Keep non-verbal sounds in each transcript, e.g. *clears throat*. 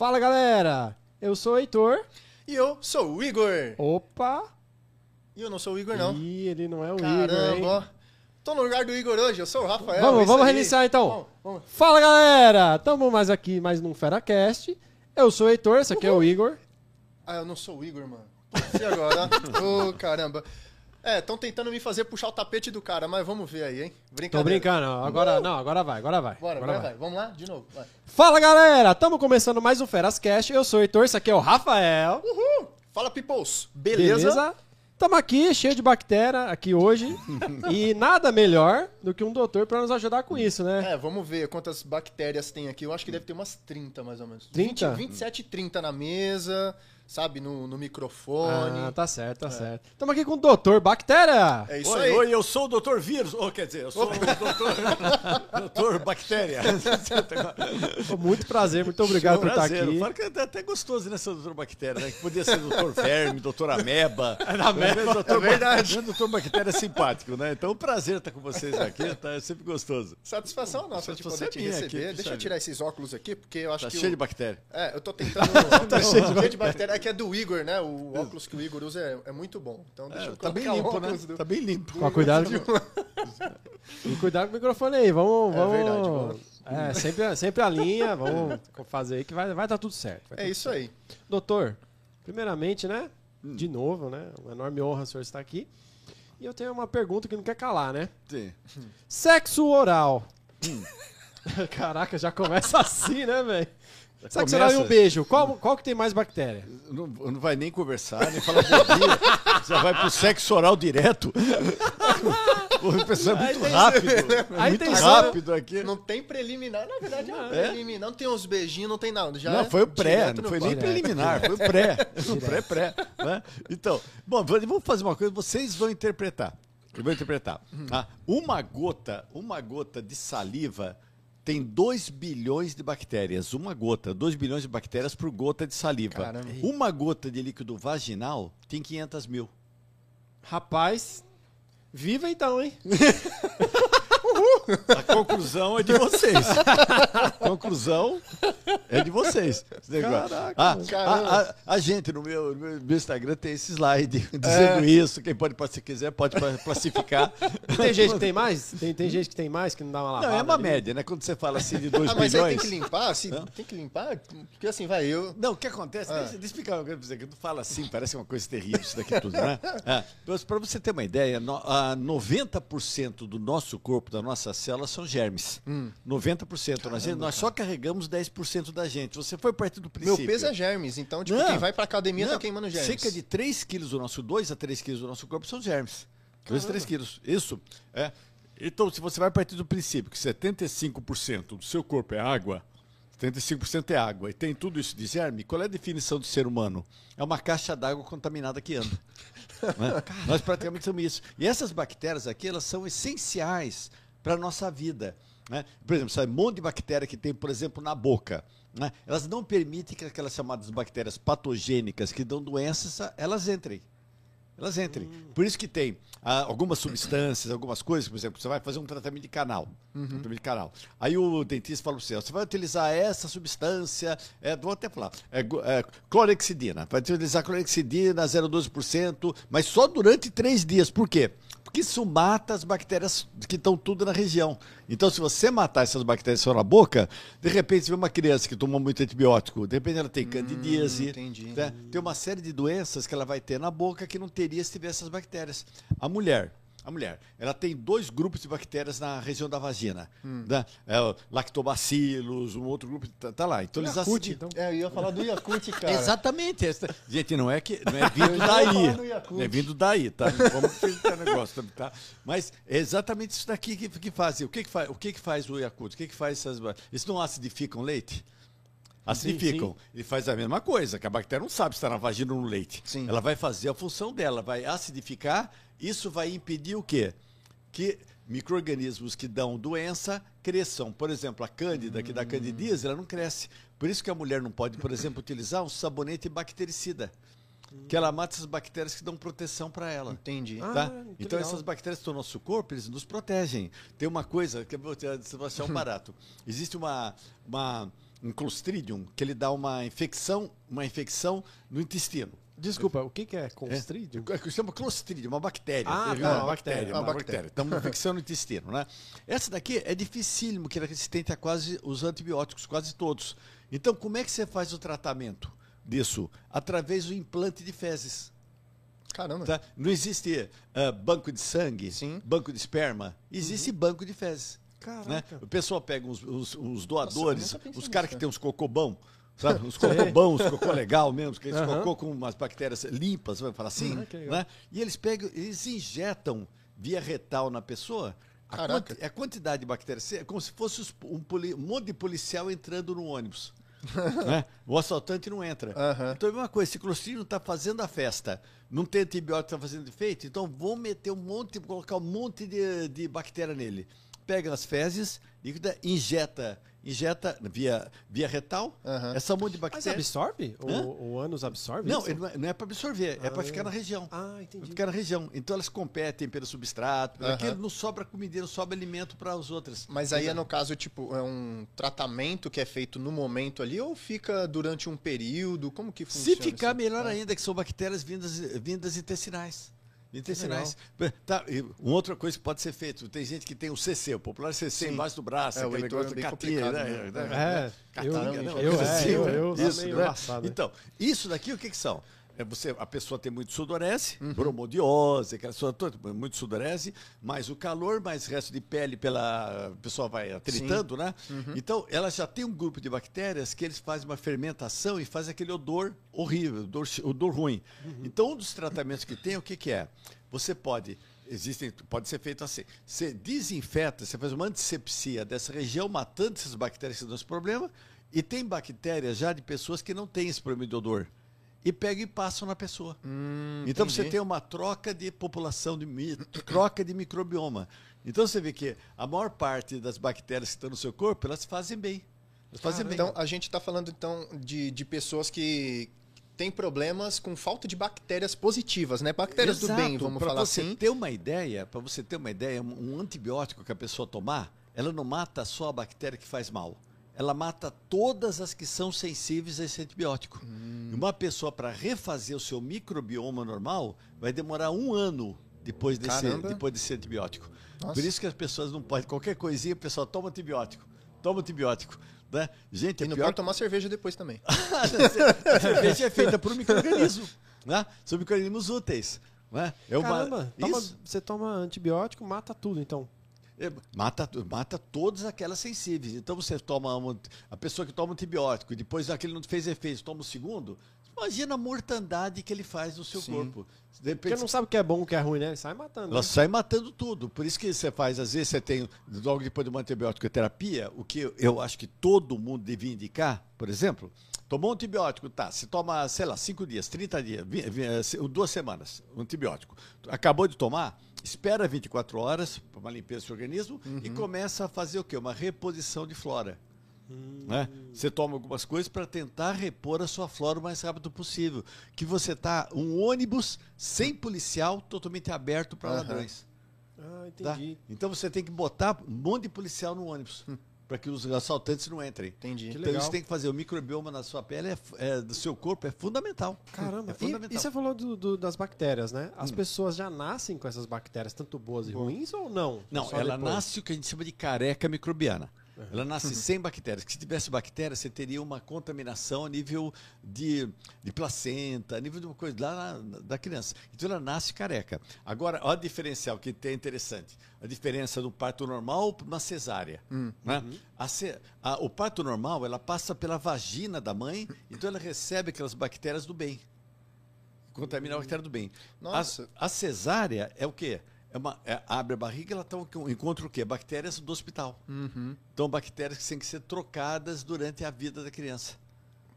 Fala galera, eu sou o Heitor. E eu sou o Igor. Opa! E eu não sou o Igor, não. Ih, ele não é o Caramba, Igor, hein? ó. Tô no lugar do Igor hoje, eu sou o Rafael. Vamos, é isso vamos aí. reiniciar então. Vamos, vamos. Fala galera, tamo mais aqui, mais num FeraCast. Eu sou o Heitor, esse aqui é o Igor. Ah, eu não sou o Igor, mano. E agora? *laughs* Ô, caramba. É, estão tentando me fazer puxar o tapete do cara, mas vamos ver aí, hein? Tô Brincadeira. brincando, agora não, agora vai, agora vai. Bora, agora agora vai. Vamos lá? De novo. Vai. Fala galera, tamo começando mais um FerasCast. Eu sou o Heitor, esse aqui é o Rafael. Uhul! Fala, peoples. Beleza? Tamo aqui, cheio de bactéria aqui hoje. *laughs* e nada melhor do que um doutor pra nos ajudar com isso, né? É, vamos ver quantas bactérias tem aqui. Eu acho que deve ter umas 30, mais ou menos. 30? 20, 27 e 30 na mesa, sabe? No, no microfone. Ah, tá certo, tá certo. Tamo aqui com o doutor Bactéria. É isso oi, aí. oi, eu sou o Dr. Vírus. Ou quer dizer, eu sou o Dr. *laughs* Dr. Bactéria. *laughs* Muito prazer, muito obrigado por estar Prazer. aqui. Fala que é até gostoso, né, seu Dr. Bactéria, né? Que podia ser Dr. Verme, Dr. Ameba. *laughs* Ameba, Dr. é verdade. O Dr. Bactéria é simpático, né? Então, prazer estar com vocês aqui, tá? É sempre gostoso. Satisfação nossa de Satisfação poder te é receber. aqui, Deixa eu sabe? tirar esses óculos aqui, porque eu acho Tá que. cheio o- de bactéria. É, eu tô tentando. tá cheio de bactéria. É que é do Igor, né? O óculos que o Igor usa é, é muito bom. Então deixa eu Tá bem colocar o limpo, né? óculos do- Tá bem limpo. Com cuidado, *laughs* e cuidado com o microfone aí, vamos, É vamos. verdade, vamos. É, sempre, sempre a linha, vamos fazer aí que vai, vai dar tudo certo. vai É tudo isso aí. Doutor, primeiramente, né? Hum. De novo, né? Uma enorme honra o senhor estar aqui. E eu tenho uma pergunta que não quer calar, né? Sim. Sexo oral. Hum. *laughs* Caraca, já começa assim, né, velho? Sexo começa- oral e um beijo. Qual, qual que tem mais bactéria? Não, não vai nem conversar, nem falar bom dia. *laughs* Já vai pro sexo oral direto. *laughs* O pessoal é muito tem- rápido. É muito tem- rápido aqui. Não tem preliminar, na verdade, não, É? preliminar. Não tem uns beijinhos, não tem nada. Já Não, é *laughs* foi o pré, direto não foi nem preliminar, foi o pré. O pré, pré. né? Então, bom, vamos fazer uma coisa, vocês vão interpretar. Eu vou interpretar. tá? Uma gota, uma gota de saliva tem 2 bilhões de bactérias. Uma gota, 2 bilhões de bactérias por gota de saliva. Caramba. Uma gota de líquido vaginal tem 500 mil. Rapaz, viva então, hein? *laughs* A conclusão é de vocês. A conclusão é de vocês. Caraca, Ah, caramba. a, a- a gente no meu, no meu- Instagram tem esse slide *laughs* dizendo isso. Quem pode, se quiser, pode classificar. Tem gente que tem mais? Tem, tem gente que tem mais que não dá uma lavada? Não, é uma ali? média, né? Quando você fala assim de *laughs* 2 Ah, mas aí tem que limpar, assim, tem que limpar, porque assim, vai, eu... Não, o que acontece? Ah. Deixa, deixa eu explicar uma coisa pra você, que tu fala assim, parece uma coisa terrível isso daqui tudo, né? *laughs* É, para você ter uma ideia, no, a 90% do nosso corpo, das nossas células, são germes. Hum. 90%. Nós, nós só carregamos 10% da gente. Você foi partir do Meu princípio. peso é germes, então, tipo, Não. quem vai pra academia Não, tá queimando germes. Cerca de 3 quilos do nosso, 2 a 3 quilos do nosso corpo são germes. 2 a 3 quilos. Isso. É. Então, se você vai partir do princípio que 75% do seu corpo é água, 75% é água, e tem tudo isso de germe, qual é a definição do ser humano? É uma caixa d'água contaminada que anda. né? *laughs* Nós praticamente somos isso. E essas bactérias aqui, elas são essenciais para a nossa vida. né? Por exemplo, sabe, um monte de bactéria que tem, por exemplo, na boca. né? Elas não permitem que aquelas chamadas bactérias patogênicas que dão doenças, elas entrem. Elas entrem. Por isso que tem ah, algumas substâncias, algumas coisas, por exemplo, você vai fazer um tratamento de canal. Um tratamento de canal. Aí o dentista fala para você, você vai utilizar essa substância, é, vou até falar, é, é, clorexidina. Vai utilizar clorexidina 0,12%, mas só durante três dias. Por quê? Porque isso mata as bactérias que estão tudo na região. Então, se você matar essas bactérias só na boca, de repente você vê uma criança que tomou muito antibiótico, de repente ela tem candidíase, entendi. né? tem uma série de doenças que ela vai ter na boca que não teria se tivesse essas bactérias. A mulher, a mulher, ela tem dois grupos de bactérias na região da vagina, né? É, o lactobacilos, um outro grupo tá, tá lá. Então eles Yakult, então. É, eu ia falar do Yakult, *laughs* cara. Exatamente. essa- Gente, não é que não é *laughs* vindo daí. É vindo daí, tá? Vamos acreditar no negócio, tá? Mas é exatamente isso daqui que, que fazem. O que que faz? O que que faz o Yakult? O que que faz essas Eles não acidificam leite? Acidificam. Ele faz a mesma coisa, que a bactéria não sabe se está na vagina ou no leite. Sim. Ela vai fazer a função dela, vai acidificar. Isso vai impedir o quê? Que micro-organismos que dão doença cresçam. Por exemplo, a cândida, que dá candidíase, ela não cresce. Por isso que a mulher não pode, por exemplo, utilizar um sabonete bactericida. Que ela mata essas bactérias que dão proteção para ela. Entendi. Ah, Tá? que Então legal. essas bactérias que estão no nosso corpo, eles nos protegem. Tem uma coisa que eu vou te- você vai achar um *laughs* barato. Existe uma, uma, um Clostridium, que ele dá uma infecção, uma infecção no intestino. Desculpa, o que, que é constrídio? É, que chama Clostridium, uma bactéria. Ah, tá, uma uma bactéria, bactéria. uma Uma bactéria. uma infecção no intestino, né? Essa daqui é dificílimo, que ela é resistente a quase os antibióticos, quase todos. Então, como é que você faz o tratamento disso? Através do implante de fezes. Caramba. Tá? Não existe ah, banco de sangue, Sim. banco de esperma, existe banco de fezes. Né? O pessoal pega os, os- os doadores, Nossa, os caras que tem os cocobão, sabe? Os cocobão, os cocô legal mesmo, que eles Aham. cocô com umas bactérias limpas, vamos falar assim, legal. né? E eles pegam, eles injetam via retal na pessoa a, quanti- a quantidade de bactérias, é como se fosse os- um, poli- um monte de policial entrando no ônibus. *laughs* né? O assaltante não entra. Aham. Então é uma coisa, Clostridium está fazendo a festa, não tem antibiótico, está fazendo efeito, então vão meter um monte, colocar um monte de, de bactéria nele. Pega as fezes, líquida, injeta, injeta via, via retal, Aham. essa monte de Mas bactéria. absorve? Hã? O, o ânus absorve Não, não é, não é para absorver, é para Ah. ficar na região. Ah, Pra entendi. ficar na região. Então elas competem pelo substrato, pelo Aham. aquilo, não sobra comida, não sobra alimento para as outras. Mas aí é no caso, tipo, é um tratamento que é feito no momento ali ou fica durante um período? Como que Se funciona? ficar isso? melhor Ah. ainda, que são bactérias vindas, vindas intestinais. Intestinais. Tá, e uma outra coisa que pode ser feito, tem gente que tem o CC, o popular CC Sim. embaixo do braço, É, aquele negócio é bem de catinha, né? né? né? É, eu, né? eu, Coisa é, assim, eu, né? eu, Isso, meio né? Então, isso daqui o que que são? É você, a pessoa tem muito sudorese, Uhum. bromodiose, aquela toda, muito sudorese, mais o calor, mais resto de pele pela a pessoa vai atritando, né? Uhum. Então, ela já tem um grupo de bactérias que eles fazem uma fermentação e fazem aquele odor horrível, odor, odor ruim. Uhum. Então, um dos tratamentos que tem, o que que é? Você pode Existem, pode ser feito assim. Você desinfeta, você faz uma antisepsia dessa região, matando essas bactérias que dão esse problema, e tem bactérias já de pessoas que não têm esse problema de odor. E pegam e passam na pessoa. Hum, Então você entendi. tem uma troca de população, de *coughs* troca de microbioma. Então você vê que a maior parte das bactérias que estão no seu corpo, elas fazem bem. Elas fazem bem. Então, a gente está falando então de, de pessoas que têm problemas com falta de bactérias positivas, né? Bactérias do bem, Exato. vamos Pra falar você assim. ter uma ideia, para você ter uma ideia, um antibiótico que a pessoa tomar, ela não mata só a bactéria que faz mal. Ela mata todas as que são sensíveis a esse antibiótico. Hum. E uma pessoa, para refazer o seu microbioma normal, vai demorar um ano depois desse, Caramba. depois desse antibiótico. Nossa. Por isso que as pessoas não podem, qualquer coisinha, o pessoal toma antibiótico. Toma antibiótico. Né? Gente, E é não pior pode tomar cerveja depois também. *laughs* a cerveja é feita por um *laughs* microorganismo, né? São microorganismos úteis, né? É uma Caramba, toma- isso você toma antibiótico, mata tudo, então. É, mata mata todas aquelas sensíveis. Então você toma um, a pessoa que toma antibiótico e depois aquele não fez efeito, toma o segundo. Imagina a mortandade que ele faz no seu Sim. corpo. Porque não sabe o que é bom o que é ruim, né? Ele sai matando. ela né? sai matando tudo. Por isso que você faz, às vezes você tem, logo depois de uma antibiótico terapia, o que eu, eu acho que todo mundo devia indicar, por exemplo, tomou um antibiótico, tá, se toma, sei lá, 5 dias, 30 dias, vi- vi- eh, se- duas semanas, um antibiótico. Acabou de tomar, espera 24 horas para uma limpeza do seu organismo e começa a fazer o quê? Uma reposição de flora. Né? Você toma algumas coisas para tentar repor a sua flora o mais rápido possível. Que você tá um ônibus sem policial totalmente aberto para Aham. ladrões. Ah, tá? entendi. Então você tem que botar um monte de policial no ônibus *laughs* para que os assaltantes não entrem. Entendi. Que Então legal. isso tem que fazer. O microbioma na sua pele, é, é, do seu corpo, é fundamental. Caramba, É e, fundamental. e você falou do- do- das bactérias, né? As pessoas já nascem com essas bactérias, tanto boas e ruins, ou não? Não, Só ela depois? nasce o que a gente chama de careca microbiana. Ela nasce sem bactérias. Que se tivesse bactérias, você teria uma contaminação a nível de, de placenta, a nível de uma coisa lá na- da criança. Então ela nasce careca. Agora, olha o diferencial que tem interessante. A diferença do parto normal para uma cesárea. né? A ce- a- o parto normal, ela passa pela vagina da mãe, então ela recebe aquelas bactérias do bem. Contamina a bactéria do bem. Nossa. A, a cesárea é o quê? É uma, é- abre a barriga, ela tá, encontra o quê? Bactérias do hospital. Uhum. Então, bactérias que têm que ser trocadas durante a vida da criança.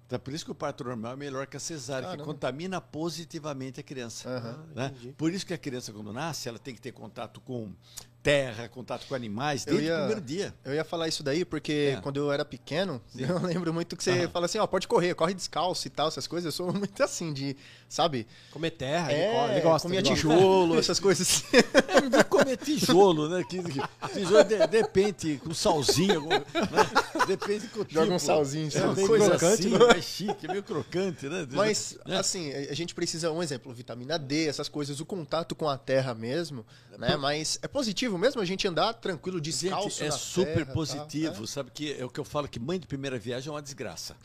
Então, é por isso que o parto normal é melhor que a cesárea, que Caramba. contamina positivamente a criança. Aham. né? Por isso que a criança, quando nasce, ela tem que ter contato com, terra, contato com animais, desde ia- o primeiro dia. Eu ia falar isso daí porque É. quando eu era pequeno, eu lembro muito que você fala assim, ó, pode correr, corre descalço e tal, essas coisas. Eu sou *laughs* muito assim de, sabe? Comer terra, É, ele, ele gosta. comia ele gosta. tijolo, *laughs* essas coisas assim. É, comer tijolo, né? Que, tijolo de, de repente com salzinho, né? depende com Joga um tipo. salzinho, É assim, coisa crocante, assim, né? mais chique, meio crocante, né? Mas, Né? assim, a gente precisa, um exemplo, vitamina D, essas coisas, o contato com a terra mesmo, né? Mas é positivo mesmo a gente andar tranquilo, descalço Gente, é super terra, tá? positivo, É. sabe que é o que eu falo que mãe de primeira viagem é uma desgraça,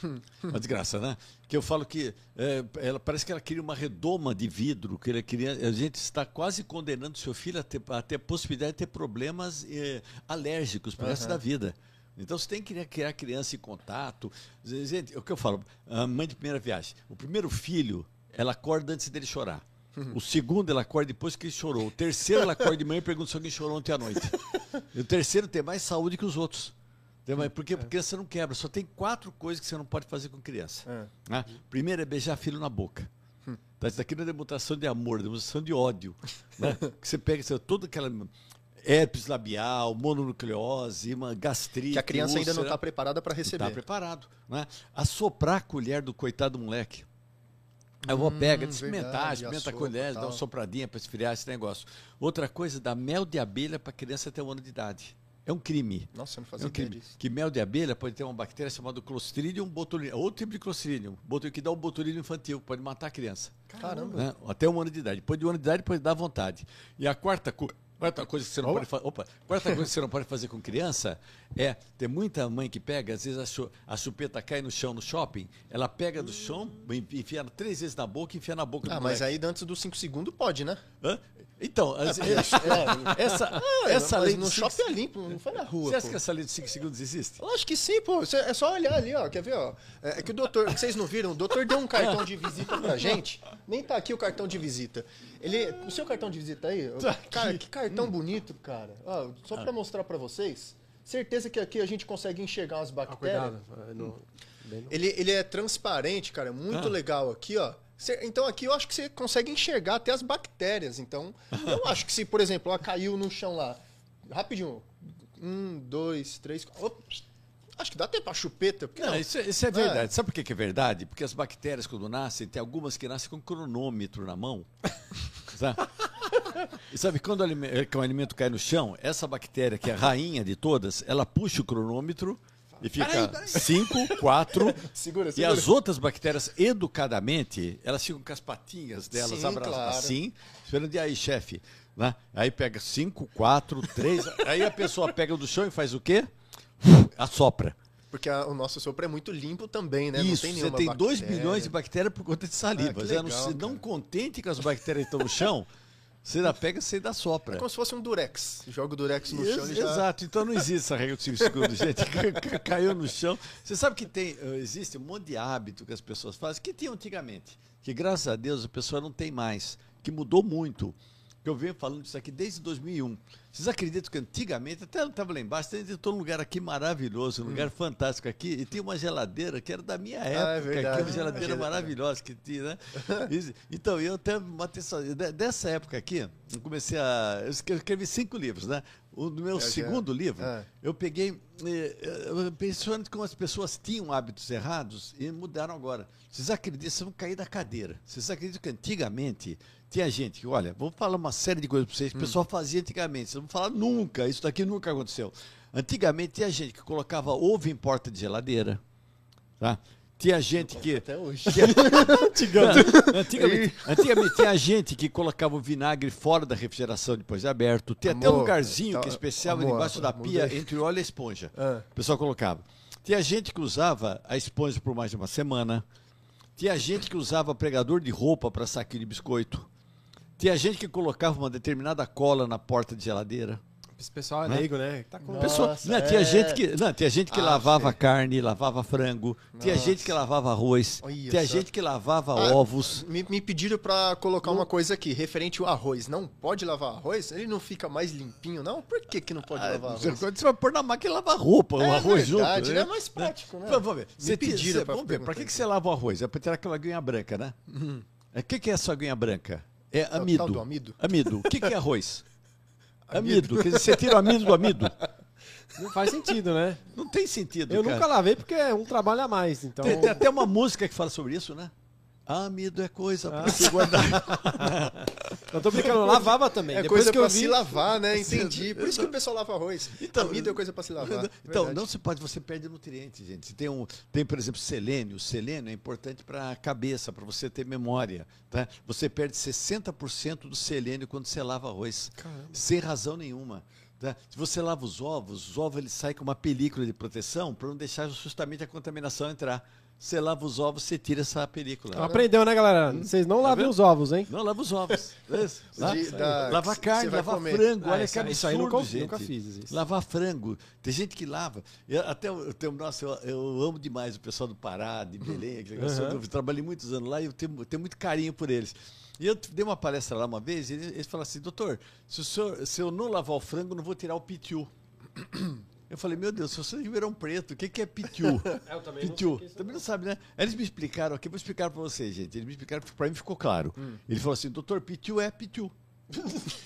uma desgraça, né? Que eu falo que é, ela parece que ela queria uma redoma de vidro, que ela queria, a gente está quase condenando seu filho a ter, a ter a possibilidade de ter problemas eh, alérgicos para o resto da vida. Então você tem que criar- criar a criança em contato. Gente, é o que eu falo, a mãe de primeira viagem, o primeiro filho, ela acorda antes dele chorar. O segundo, ela acorda depois que ele chorou. O terceiro, ela acorda de manhã e pergunta se alguém chorou ontem à noite. E o terceiro tem mais saúde que os outros. Porque a criança não quebra. Só tem quatro coisas que você não pode fazer com criança. É. né? Primeiro é beijar filho na boca. Tá, isso daqui não é demonstração de amor, é demonstração de ódio. né? Que você pega você, toda aquela herpes labial, mononucleose, uma gastrite. Que a criança ainda não está preparada para Não receber. tá preparado. Né? Assoprar a colher do coitado do moleque. Eu vou pega, Hum, experimentar, experimenta a colher, dá uma sopradinha para esfriar esse negócio. Outra coisa, dá mel de abelha para criança até um ano de idade. É um crime. Nossa, eu não É fazia um ideia crime. disso. Que mel de abelha pode ter uma bactéria chamada Clostridium botulinum. Outro tipo de Clostridium. Que dá o botulismo infantil, pode matar a criança. Caramba. Né? Até um ano de idade. Depois de um ano de idade, pode dar vontade. E a quarta, co- quarta coisa que você não pode fazer. Opa, quarta coisa que você não pode fazer com criança é tem muita mãe que pega, às vezes a, chu- a chupeta cai no chão no shopping, ela pega do chão, enfia três vezes na boca e enfia na boca Ah, do mas moleque. aí antes dos 5 segundos pode, né? Hã? Então, as- É, *laughs* essa, essa mas lei no shopping é limpo, não foi na rua. Você acha pô. que essa lei dos 5 segundos existe? Eu acho que sim, pô. É só olhar ali, ó. Quer ver, ó? É é que o doutor, que vocês não viram, o doutor deu um cartão de visita pra gente. Nem tá aqui o cartão de visita. Ele, o seu cartão de visita aí? Tá Cara, aqui. que cartão bonito, cara. Ó, só pra mostrar pra vocês. Certeza que aqui a gente consegue enxergar as Ah, bactérias. cuidado. é, no- bem no- Ele, ele é transparente, cara, muito Ah. legal aqui, ó. Então aqui eu acho que você consegue enxergar até as bactérias. Então, *laughs* eu acho que se, por exemplo, ela caiu no chão lá, rapidinho, um, dois, três, quatro, ops, acho que dá até pra chupeta, porque Não, não. isso, é- isso é Não é? verdade. Sabe por que que é verdade? Porque as bactérias, quando nascem, tem algumas que nascem com cronômetro na mão. *laughs* sabe? E sabe, quando o alime- que o alimento cai no chão, essa bactéria, que é a rainha de todas, ela puxa o cronômetro e fica 5, 4. *laughs* Segura, E segura. as outras bactérias, educadamente, elas ficam com as patinhas delas abraçadas claro. assim, esperando de aí, chefe. Né? Aí pega 5, 4, 3. Aí a pessoa pega do chão e faz o quê? Assopra. Porque a- o nosso sopro é muito limpo também, né? Isso, não tem você tem 2 bactéria. bilhões de bactérias por conta de saliva. Ah, não, legal, se não cara. contente com as bactérias que estão no chão, *laughs* você ainda pega você É sopra. como se fosse um durex. Joga o durex no Ex- chão e já... Exato, então não existe essa regra de 5 segundos, gente. Ca- ca- Caiu no chão. Você sabe que tem, eh, existe um monte de hábito que as pessoas fazem, que tinham antigamente, que graças a Deus a pessoa não tem mais, que mudou muito. Que eu venho falando disso aqui desde 2001. Vocês acreditam que antigamente, até eu estava lá embaixo, eu estou num lugar aqui maravilhoso, um lugar fantástico aqui, e tinha uma geladeira que era da minha época, é aqui, verdade. uma geladeira Geladeira. maravilhosa que tinha, né? *laughs* Então, eu até matei essa, de- dessa época aqui, eu comecei a. Eu escrevi, cinco livros, né? O, meu já- segundo livro, é. eu peguei. eh, Pensando como as pessoas tinham hábitos errados e mudaram agora. Vocês acreditam, vocês vão cair da cadeira. Vocês acreditam que antigamente tinha gente que, olha, vou falar uma série de coisas para vocês que o pessoal fazia antigamente. Vocês não vão falar nunca, isso daqui nunca aconteceu. Antigamente tinha gente que colocava ovo em porta de geladeira. Tá? Tinha gente que. Até hoje. *laughs* Não, antigamente, antigamente tinha gente que colocava o vinagre fora da refrigeração depois de aberto. Tinha até um Amor, lugarzinho tá- que é especial amor, debaixo da amor, pia daí- entre o óleo e a esponja. Ah. O pessoal colocava. Tinha gente que usava a esponja por mais de uma semana. Tinha gente que usava pregador de roupa para saquinho de biscoito. Tinha gente que colocava uma determinada cola na porta de geladeira. Esse pessoal é Né? leigo, né? Tá com... Nossa, Pessoa, não, tinha é. gente que, não, tinha gente que Ah, lavava sei. carne, lavava frango. Tinha Nossa. gente que lavava arroz. Olha tinha só. gente que lavava Ah, ovos. Me, me pediram pra colocar uma coisa aqui, referente ao arroz. Não pode lavar arroz? Ele não fica mais limpinho, não? Por que, que não pode lavar *laughs* Você arroz? você vai pôr na máquina e lavar roupa, o É arroz verdade, junto. né? É mais prático, né? Vamos ver. Me Você tira- pediram pra vamos ver, pra que, que você lava o arroz? É pra tirar aquela aguinha branca, né? O que, que é essa aguinha branca? É o amido. do amido? Amido. O que, que é arroz? *laughs* Amido. Quer dizer, você tira o amido do amido. Não faz sentido, né? Não tem sentido, Eu cara. nunca lavei porque é um trabalho a mais. Então, Tem, tem até uma música que fala sobre isso, né? Amido é coisa pra se guardar. eu tô brincando, lavava também. É Depois coisa que eu pra vi, se lavar, né? Entendi. Por isso que o pessoal lava arroz. Então, Amido é coisa pra se lavar. Então, Verdade. não se pode, você perde nutrientes, gente. Tem, um, tem, por exemplo, selênio. O selênio é importante para a cabeça, para você ter memória. Tá? Você perde 60% do selênio quando você lava arroz. Sem razão nenhuma. tá? Se você lava os ovos, os ovos eles saem com uma película de proteção para não deixar justamente a contaminação entrar. Você lava os ovos, você tira essa película. aprendeu, né, galera? Hum. Vocês não Tá lavem os ovos, hein? Não, lava os ovos. *laughs* Lá- De- da- lavar que carne, lavar comer. frango. Ah, olha isso que aí- absurdo, isso aí nunca- gente. nunca fiz isso. Lavar frango. Tem gente que lava. Eu, até eu tenho, nossa, eu, eu amo demais o pessoal do Pará, de Belém. aquele negócio. Uhum. Eu trabalhei muitos anos lá e eu tenho, eu tenho muito carinho por eles. E eu dei uma palestra lá uma vez e eles, eles falaram assim, doutor, se, o senhor- se eu não lavar o frango, não vou tirar o pitiu. *clears throat* Eu falei, meu Deus, se você de Ribeirão Preto, o que, que é pitiu? *laughs* Eu também não Pitiu. sei o que é isso, Também não sabe, né? Aí Eles me explicaram aqui, vou explicar para vocês, gente. Eles me explicaram, para mim ficou claro. Hum. Ele falou assim, doutor, pitiu é pitiu. *laughs*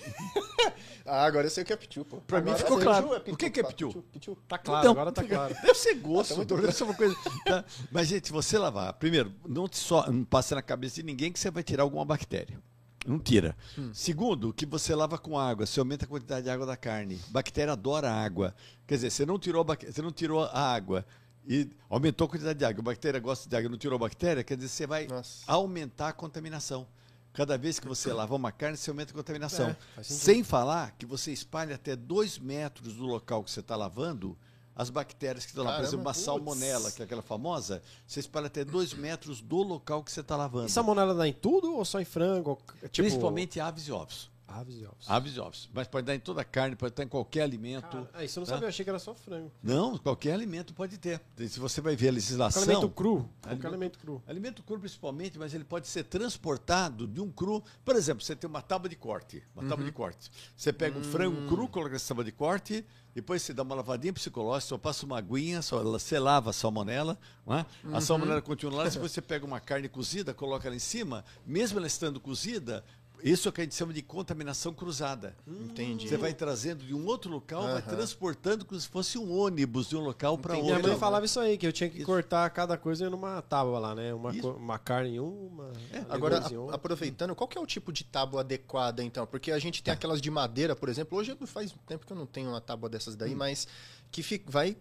Ah, agora eu sei o que é pitiu, pô. Pra mim ficou claro. sei, O que que é pitiu? Pitiu. Tá claro, Então, agora tá claro. *laughs* Deve ser gosto, Ah, tá doutor, deve ser uma coisa. tá? Mas, gente, você lavar, primeiro, não, te só, não passa na cabeça de ninguém que você vai tirar alguma bactéria. Não tira. Hum. Segundo, que você lava com água, você aumenta a quantidade de água da carne. Bactéria adora água. Quer dizer, você não tirou a, bac- você não tirou a água e aumentou a quantidade de água. A bactéria gosta de água, não tirou a bactéria, quer dizer, você vai Nossa. aumentar a contaminação. Cada vez que você *coughs* lavar uma carne, você aumenta a contaminação. É. Sem falar que você espalha até dois metros do local que você está lavando as bactérias que estão lá. Por exemplo, uma putz. salmonela, que é aquela famosa, você espalha até dois metros do local que você está lavando. E salmonela dá em tudo ou só em frango? Tipo, Principalmente aves e ovos. Aves e ovos. Aves e ovos. Mas pode dar em toda a carne, pode estar em qualquer alimento. Cara, ah, isso eu não tá? sabia, eu achei que era só frango. Não, qualquer alimento pode ter. Se você vai ver a legislação. Alimento cru. Alimento- alimento cru. Alimento cru principalmente, mas ele pode ser transportado de um cru. Por exemplo, você tem uma tábua de corte. Uma tábua de corte. Você pega um frango cru, coloca essa tábua de corte, depois você dá uma lavadinha psicológica, só passa uma aguinha, só, você lava a salmonela. Não é? A salmonela continua lá, depois você pega uma carne cozida, coloca ela em cima, mesmo ela estando cozida. Isso é o que a gente chama de contaminação cruzada. Entendi. Você vai trazendo de um outro local, vai Aham. transportando como se fosse um ônibus de um local para Entendi. Minha outro. mãe falava isso aí, que eu tinha que Isso. cortar cada coisa numa tábua lá, né? Uma, co- uma carne em uma. Agora, legumes em a- aproveitando, qual que é o tipo de tábua adequada, então? Porque a gente tem aquelas de madeira, por exemplo. Hoje faz tempo que eu não tenho uma tábua dessas daí, mas que fi- vai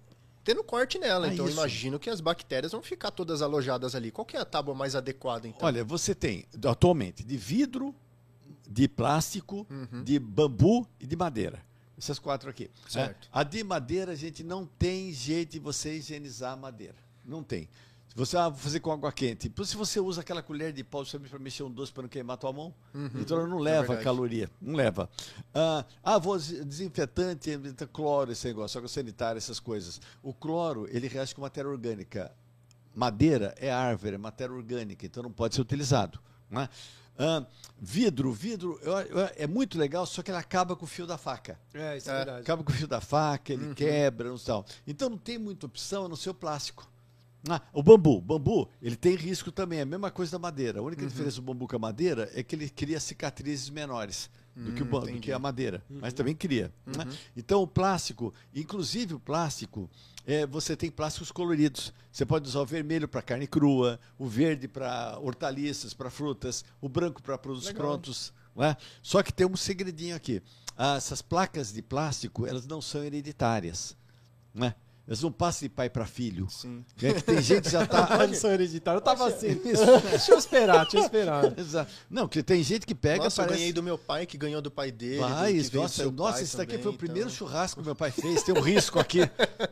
tendo corte nela. Ah, então, isso. imagino que as bactérias vão ficar todas alojadas ali. Qual que é a tábua mais adequada, então? Olha, você tem atualmente de vidro, de plástico, Uhum. de bambu e de madeira. Essas quatro aqui. Certo. É, A de madeira, a gente não tem jeito de você higienizar a madeira. Não tem. Se você ah, fazer com água quente, se você usa aquela colher de pau para mexer um doce para não queimar a tua mão, então ela não leva Uhum. É caloria, não leva. Ah, ah, vou des- desinfetante, cloro, esse negócio, água sanitária, essas coisas. O cloro, ele reage com matéria orgânica. Madeira é árvore, é matéria orgânica, então não pode ser utilizado. né? Ah, vidro, vidro eu- eu- é muito legal, só que ele acaba com o fio da faca. É, isso é, É, verdade. Acaba com o fio da faca, ele quebra, não tal. Então não tem muita opção a não ser o plástico. Ah, o bambu, bambu, ele tem risco também, é a mesma coisa da madeira. A única diferença do bambu com a madeira é que ele cria cicatrizes menores do, que, o, ba- do entendi. que a madeira, mas também cria. né? Então o plástico, inclusive o plástico, é, você tem plásticos coloridos. Você pode usar o vermelho para carne crua, o verde para hortaliças, para frutas, o branco para produtos Legal. prontos. não é? Só que tem um segredinho aqui. Ah, essas placas de plástico, elas não são hereditárias. Né? Elas não passam de pai para filho. Sim. É que tem gente que já *laughs* está. Maldição hereditária. Eu tava assim. *laughs* deixa eu esperar, deixa eu esperar. *laughs* Exato. Não, que tem gente que pega. Nossa, eu parece... ganhei do meu pai, que ganhou do pai dele. veio do nossa, nossa, pai esse daqui foi o primeiro então. churrasco que meu pai fez. Tem um risco aqui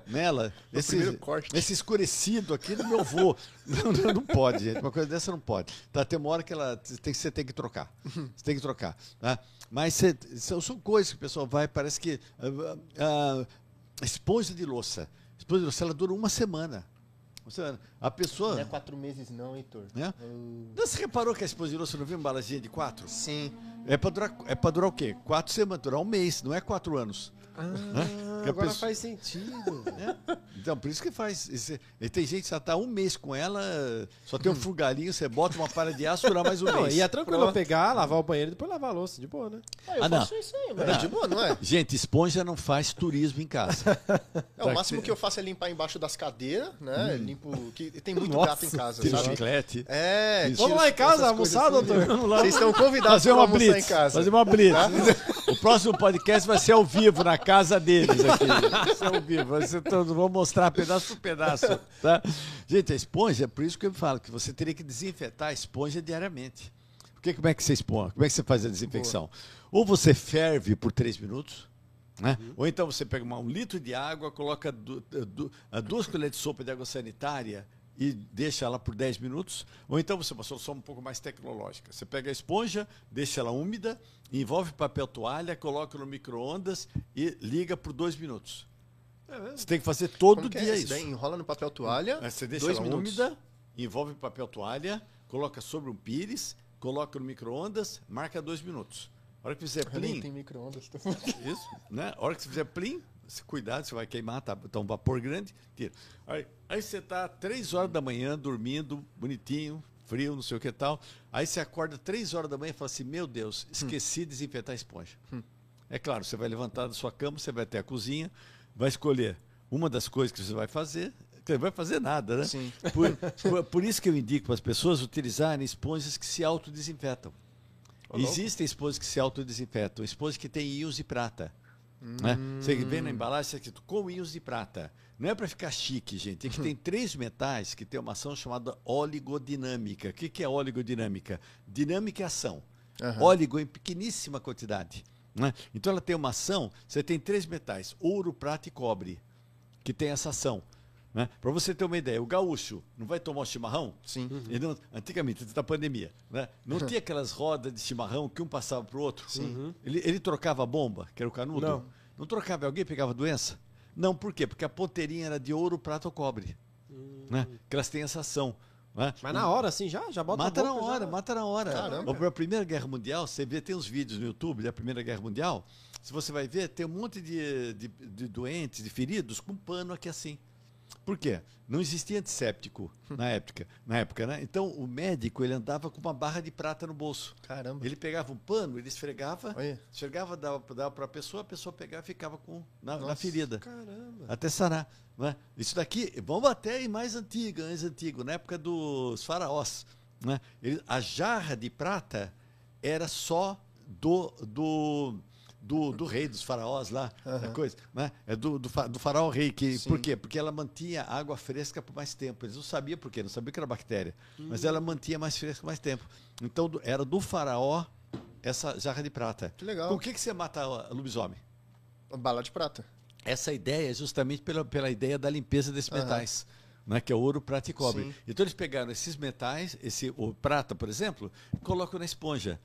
nela. Esse, primeiro corte. esse escurecido aqui do meu avô. Não, não, não pode, gente. Uma coisa dessa não pode. Tá, tem uma hora que ela tem, você tem que trocar. Você tem que trocar. Tá? Mas cê- são, são coisas que o pessoal vai, parece que. ah, ah, esponja de louça. Esponja de louça, ela dura uma semana. Uma semana. A pessoa. Não é quatro meses, não, Heitor. né? Eu- Você reparou que a de louça não viu uma balazinha de quatro? Sim. É para durar, é pra durar o quê? Quatro semanas, durar um mês, não é quatro anos. Ah, agora pessoa- faz sentido. *laughs* É. Então, por isso que faz. Esse- e tem gente que já tá um mês com ela, só tem um frugalinho, você bota uma palha de aço, dura mais um Não, mês. e é tranquilo Pronto. pegar, lavar o banheiro e depois lavar a louça, de boa, né? Ah, eu Ah, não. faço isso aí, velho. De boa, não é? Gente, esponja não faz turismo em casa. *laughs* É, o máximo que eu faço é limpar embaixo das cadeiras, né? Limpo. Que tem muito Nossa, gato em casa, Tem sabe? chiclete. É, Vamos lá em casa almoçar, assim. doutor? *laughs* Vocês estão convidados Fazer uma almoçar blitz. em casa. Fazer uma blitz. O próximo podcast vai ser ao vivo, na casa deles aqui. Vai ser ao vivo. Vai ser todo, vou mostrar pedaço por pedaço. Tá? Gente, a esponja, é por isso que eu falo que você teria que desinfetar a esponja diariamente. Porque como é que você expõe? Como é que você faz a desinfecção? Ou você ferve por três minutos, né? Ou então você pega um litro de água, coloca du- du- a duas colheres de sopa de água sanitária e deixa ela por 10 minutos. Ou então você uma solução um pouco mais tecnológica. Você pega a esponja, deixa ela úmida, envolve papel toalha, coloca no micro-ondas e liga por dois minutos. Você tem que fazer todo Como que dia é isso. Daí enrola no papel toalha, Aí Você deixa dois ela minutos. úmida, envolve papel toalha, coloca sobre um pires, coloca no micro-ondas, marca dois minutos. A hora que fizer plim, tem micro-ondas. isso, né? A hora que você fizer plim, se cuidado, você vai queimar, tá, tá um vapor grande, tira. Aí, aí você tá três horas da manhã dormindo, bonitinho, frio, não sei o que tal. Aí você acorda três horas da manhã e fala assim: Meu Deus, esqueci de desinfetar a esponja. É claro, você vai levantar da sua cama, você vai até a cozinha, vai escolher uma das coisas que você vai fazer. que Vai fazer nada, né? Sim. Por, *laughs* por, por isso que eu indico para as pessoas utilizarem esponjas que se autodesinfetam. Louco. Existem esponjas que se autodesinfetam, esponjas que têm íons de prata. Né? Você vê na embalagem escrito com íons de prata. Não é para ficar chique, gente. É que tem *laughs* três metais que tem uma ação chamada oligodinâmica. O que, que é oligodinâmica? Dinâmica é ação. Aham. Óligo em pequeníssima quantidade. né? Então ela tem uma ação, você tem três metais, ouro, prata e cobre, que tem essa ação. Né? Para você ter uma ideia, o gaúcho não vai tomar o chimarrão? Sim. Ele não- antigamente, antes da pandemia, né? não tinha aquelas rodas de chimarrão que um passava para o outro. Ele, ele trocava a bomba, que era o canudo? Não. Não trocava, alguém pegava doença? Não, por quê? Porque a ponteirinha era de ouro, prata ou cobre. Né? Que elas têm essa ação. né? Mas na hora, assim, já? Já bota Mata a na boca, hora, já... mata na hora. Caramba. A Primeira Guerra Mundial, você vê, tem uns vídeos no YouTube da Primeira Guerra Mundial. Se você vai ver, tem um monte de, de, de doentes, de feridos, com pano aqui assim. Por quê? Não existia antisséptico na época, na época, né? Então o médico ele andava com uma barra de prata no bolso. Caramba. Ele pegava um pano, ele esfregava, Olha. esfregava, dava, dava para a pessoa, a pessoa pegava e ficava com, na, na Nossa. ferida Caramba. até sarar. Né? Isso daqui, vamos até ir mais antigo, mais antigo, na época dos faraós. Né? Ele- a jarra de prata era só do, do, do, do rei, dos faraós lá, a coisa, né? É do, do, do faraó rei. Que, Sim. por quê? Porque ela mantinha água fresca por mais tempo. Eles não sabiam por quê, não sabiam que era bactéria. Mas ela mantinha mais fresca por mais tempo. Então do- era do faraó essa jarra de prata. Que legal. Com o que, que você mata lobisomem? Bala de prata. Essa ideia é justamente pela, pela ideia da limpeza desses metais, né, que é ouro, prata e cobre. Sim. Então eles pegaram esses metais, esse o prata, por exemplo, colocam na esponja.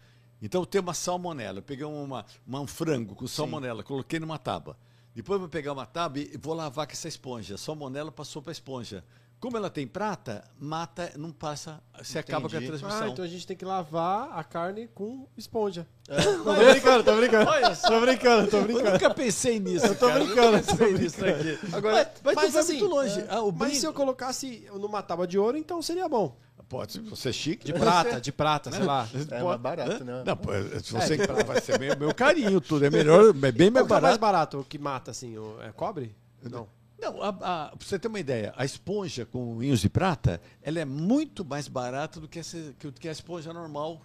Então tem uma salmonela. Eu peguei uma, uma- um frango com salmonela, coloquei numa tábua. Depois eu vou pegar uma tábua e vou lavar com essa esponja. A salmonela passou para a esponja. Como ela tem prata, mata, não passa, você acaba com a transmissão. Ah, então a gente tem que lavar a carne com esponja. *laughs* Não, tô brincando, tô brincando. Olha só. Tô brincando, tô Eu brincando. nunca pensei nisso. Eu tô brincando, tô pensei nisso aqui. Agora, mas, mas, vai assim, muito longe. é, Ah, o mas brinco- se eu colocasse numa tábua de ouro, então seria bom. Pode, você é chique. De prata, de prata, sei lá. É mais barato, né? Não, pô, se você vai ser meu, meu carinho, tudo. É melhor, é bem mais Qual que é mais barato. barato o que mata, assim? o- É cobre? Não. Não, a, a, pra você ter uma ideia, a esponja com íons de prata, ela é muito mais barata do que, essa, que, o- que a esponja normal.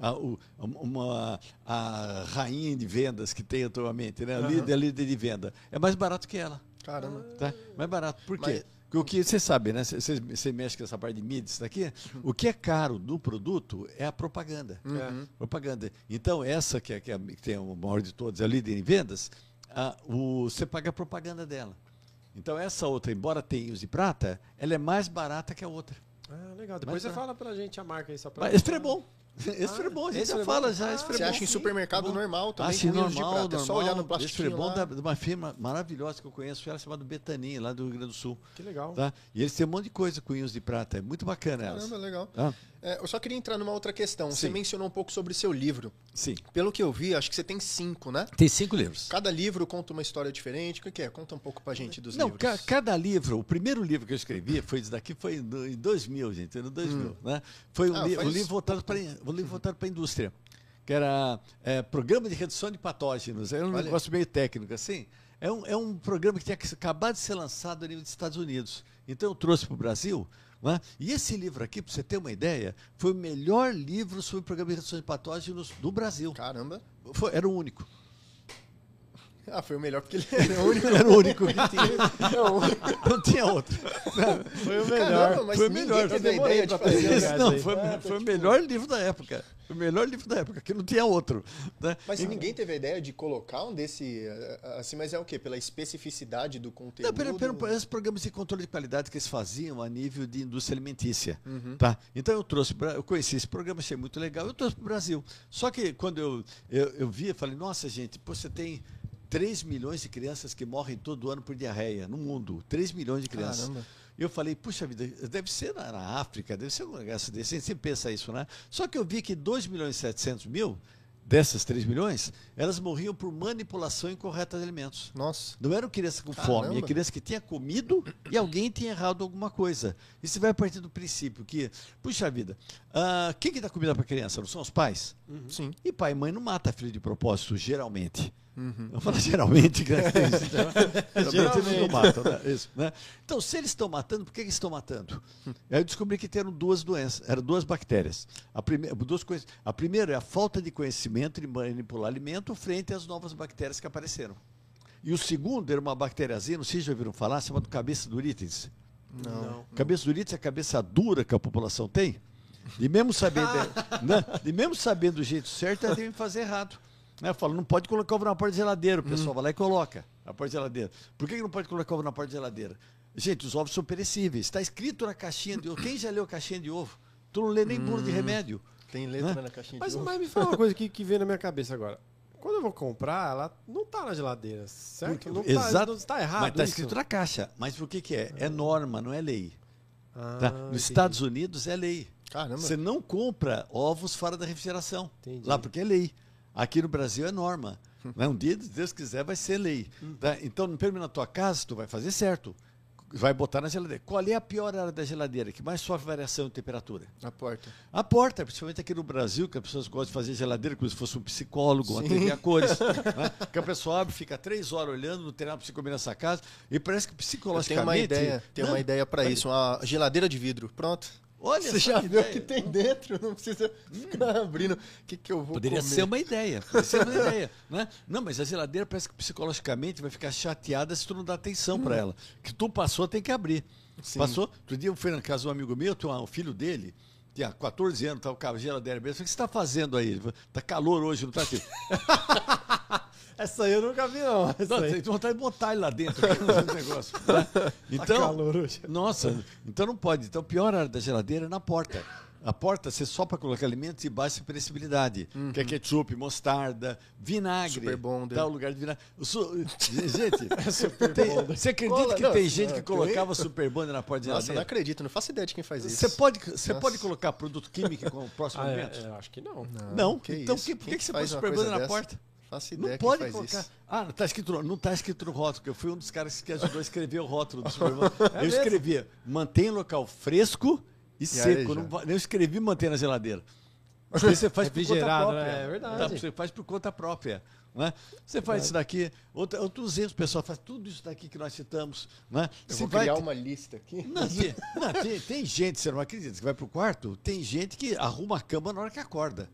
A, o- uma, a rainha de vendas que tem atualmente, né? A líder, a líder de venda. É mais barato que ela. Caramba. Tá? Mais barato. Por quê? Mas- Porque o que você sabe, né? Você- Você mexe com essa parte de mídias daqui. O que é caro do produto é a propaganda. Uhum. Propaganda. Então, essa que, é, que, é, a- que tem o maior de todos, a líder em vendas, a- o, você paga a propaganda dela. Então, essa outra, embora tenha de prata, ela é mais barata que a outra. Ah, legal. Depois Mas você tá. fala pra gente a marca aí, só pra... Mas é bom. *laughs* Esse Frebon, a gente esse já fala já. Ah, Esse Você acha em supermercado Frebon. normal também, Acho com hinos de normal. É só normal. olhar no Esse plastiquinho Frebon lá. da- de uma firma maravilhosa que eu conheço, ela chamada Betani, lá do Rio Grande do Sul. Que legal. Tá? E eles têm um monte de coisa com de prata. É muito bacana elas. Caramba, legal. Tá? É, eu só queria entrar numa outra questão. Você Sim. mencionou um pouco sobre seu livro. Sim. Pelo que eu vi, acho que você tem cinco, né? Tem cinco livros. Cada livro conta uma história diferente. O que é? Conta um pouco pra gente dos Não, livros. ca- cada livro, o primeiro livro que eu escrevi, foi isso daqui, foi em 2000, gente, no 2000, né? Foi um, Ah, li- um faz- livro voltado para um livro voltado para a indústria, que era é, Programa de Redução de Patógenos. Era um Olha. negócio meio técnico, assim. É um, é um programa que tinha acabado de ser lançado a nível dos Estados Unidos. Então eu trouxe para o Brasil. Né? E esse livro aqui, para você ter uma ideia, foi o melhor livro sobre o programa de patógenos do Brasil. Caramba. Foi- era o único. Ah, foi o melhor porque ele *laughs* era o único. Era o único que tinha. É o único. Não tinha outro. Foi o Caramba, melhor. mas foi o ninguém melhor. ideia. Esse Esse não, foi, Ah, tá foi o tipo- melhor livro da época. O melhor livro da época, que não tinha outro. né? Mas E- ninguém teve a ideia de colocar um desse. eh, Assim, mas é o quê? Pela especificidade do conteúdo? Não, pera, esses programas de controle de qualidade que eles faziam a nível de indústria alimentícia. Uhum. Tá? Então eu trouxe, eu conheci esse programa, achei muito legal, eu trouxe para o Brasil. Só que quando eu, eu, eu vi, eu falei, nossa gente, pô, você tem 3 milhões de crianças que morrem todo ano por diarreia no mundo. 3 milhões de crianças. Caramba. Eu falei, puxa vida, deve ser na, na África, deve ser um negócio desse. A gente sempre pensa isso, né? Só que eu vi que 2 milhões e 700 mil dessas 3 milhões, elas morriam por manipulação incorreta de alimentos. Nossa. Não eram crianças com Caramba. fome, é criança que tinha comido e alguém tinha errado alguma coisa. Você vai partir do princípio que, puxa vida, ah, quem que dá comida para criança? Não são os pais? Sim. E pai e mãe não mata filho de propósito, geralmente. Uhum. Eu falo geralmente, que né? *laughs* geralmente eles não matam, né? Isso, né? Então, se eles estão matando, por que eles estão matando? Aí eu descobri que eram duas doenças, eram duas bactérias. A, prime duas coisas. a primeira é a falta de conhecimento de manipular alimento frente às novas bactérias que apareceram. E o segundo era uma bactériazinha, não sei se já ouviram falar, chamada cabeça duríteis. Não. Cabeça duríteis é a cabeça dura que a população tem. E mesmo sabendo, *laughs* né? e mesmo sabendo do jeito certo, ela deve fazer errado. Né? Eu falo, não pode colocar ovo na porta da geladeira. O pessoal vai lá e coloca na porta da geladeira. Por que que não pode colocar ovo na porta da geladeira? Gente, os ovos são perecíveis. Está escrito na caixinha de ovo. Quem já leu a caixinha de ovo? Tu não lê nem bula de remédio. Tem letra Né? na caixinha Mas, de ovo. mas me *laughs* fala uma coisa que, que veio na minha cabeça agora. Quando eu vou comprar, ela não tá na geladeira, certo? Não tá, Exato. não tá errado Mas está escrito na caixa. Mas por que, que é? É norma, não é lei. Ah, Tá? Nos entendi. Estados Unidos é lei. Caramba. Você não compra ovos fora da refrigeração. Entendi. Lá porque é lei. Aqui no Brasil é norma. *laughs* Né? Um dia, se Deus quiser, vai ser lei. Tá? Então, no permite na tua casa, tu vai fazer certo. Vai botar na geladeira. Qual é a pior área da geladeira que mais sofre variação de temperatura? Na porta. A porta, principalmente aqui no Brasil, que as pessoas gostam de fazer geladeira como se fosse um psicólogo, uma Sim. TV a cores. *laughs* né? Que a pessoa abre, fica três horas olhando, não tem nada para você comer nessa casa, e parece que psicologicamente. tenho uma ideia, Não, uma ideia para isso, uma geladeira de vidro. Pronto. Olha Você já viu o que tem dentro, não precisa ficar abrindo. O que, que eu vou Poderia comer? ser uma ideia. Poderia ser uma ideia. Né? Não, mas a geladeira parece que psicologicamente vai ficar chateada se tu não dá atenção para ela. Que tu passou, tem que abrir. Sim. Passou. Outro dia eu fui na casa de um amigo meu, tem um filho dele, tinha 14 anos, estava com a geladeira aberta. O que você está fazendo aí? Ele falou, Tá calor hoje, não tá aqui. *laughs* Essa aí eu nunca vi, não. Essa Não, aí. tem vontade de botar ele lá dentro. negócio, né? *laughs* Tá Então, calor hoje. nossa, então não pode. Então, a pior área da geladeira é na porta. A porta, você só para colocar alimentos de baixa perecibilidade. Que é ketchup, mostarda, vinagre. Super bonder. Dá o lugar de vinagre. Su- Gente, *laughs* tem- você acredita Cola, que não, tem gente não, que colocava super bonder na porta de Nossa, não geladeira? acredito, não faço ideia de quem faz isso. Você pode, você pode colocar produto químico com o próximo Ah, é, alimento? é, eu acho que não. Não. que então, que, por Quem que, que você faz põe super bonder na dessa? porta? Faço ideia Não pode faz colocar. isso. Ah, não está escrito, não tá escrito no rótulo, que eu fui um dos caras que ajudou a escrever o rótulo do *laughs* Superman. eu mesmo? escrevi, mantém o local fresco e, aí, seco. Não, eu escrevi manter na geladeira. *laughs* Porque você faz por conta própria. né? É verdade. Tá, você faz por conta própria. Né? Você faz isso daqui, outra, outros erros, o pessoal faz tudo isso daqui que nós citamos. Né? Eu Se vou vai criar uma lista aqui. não, tem, *laughs* não, tem, tem gente, você não acredita, que vai pro quarto, tem gente que arruma a cama na hora que acorda.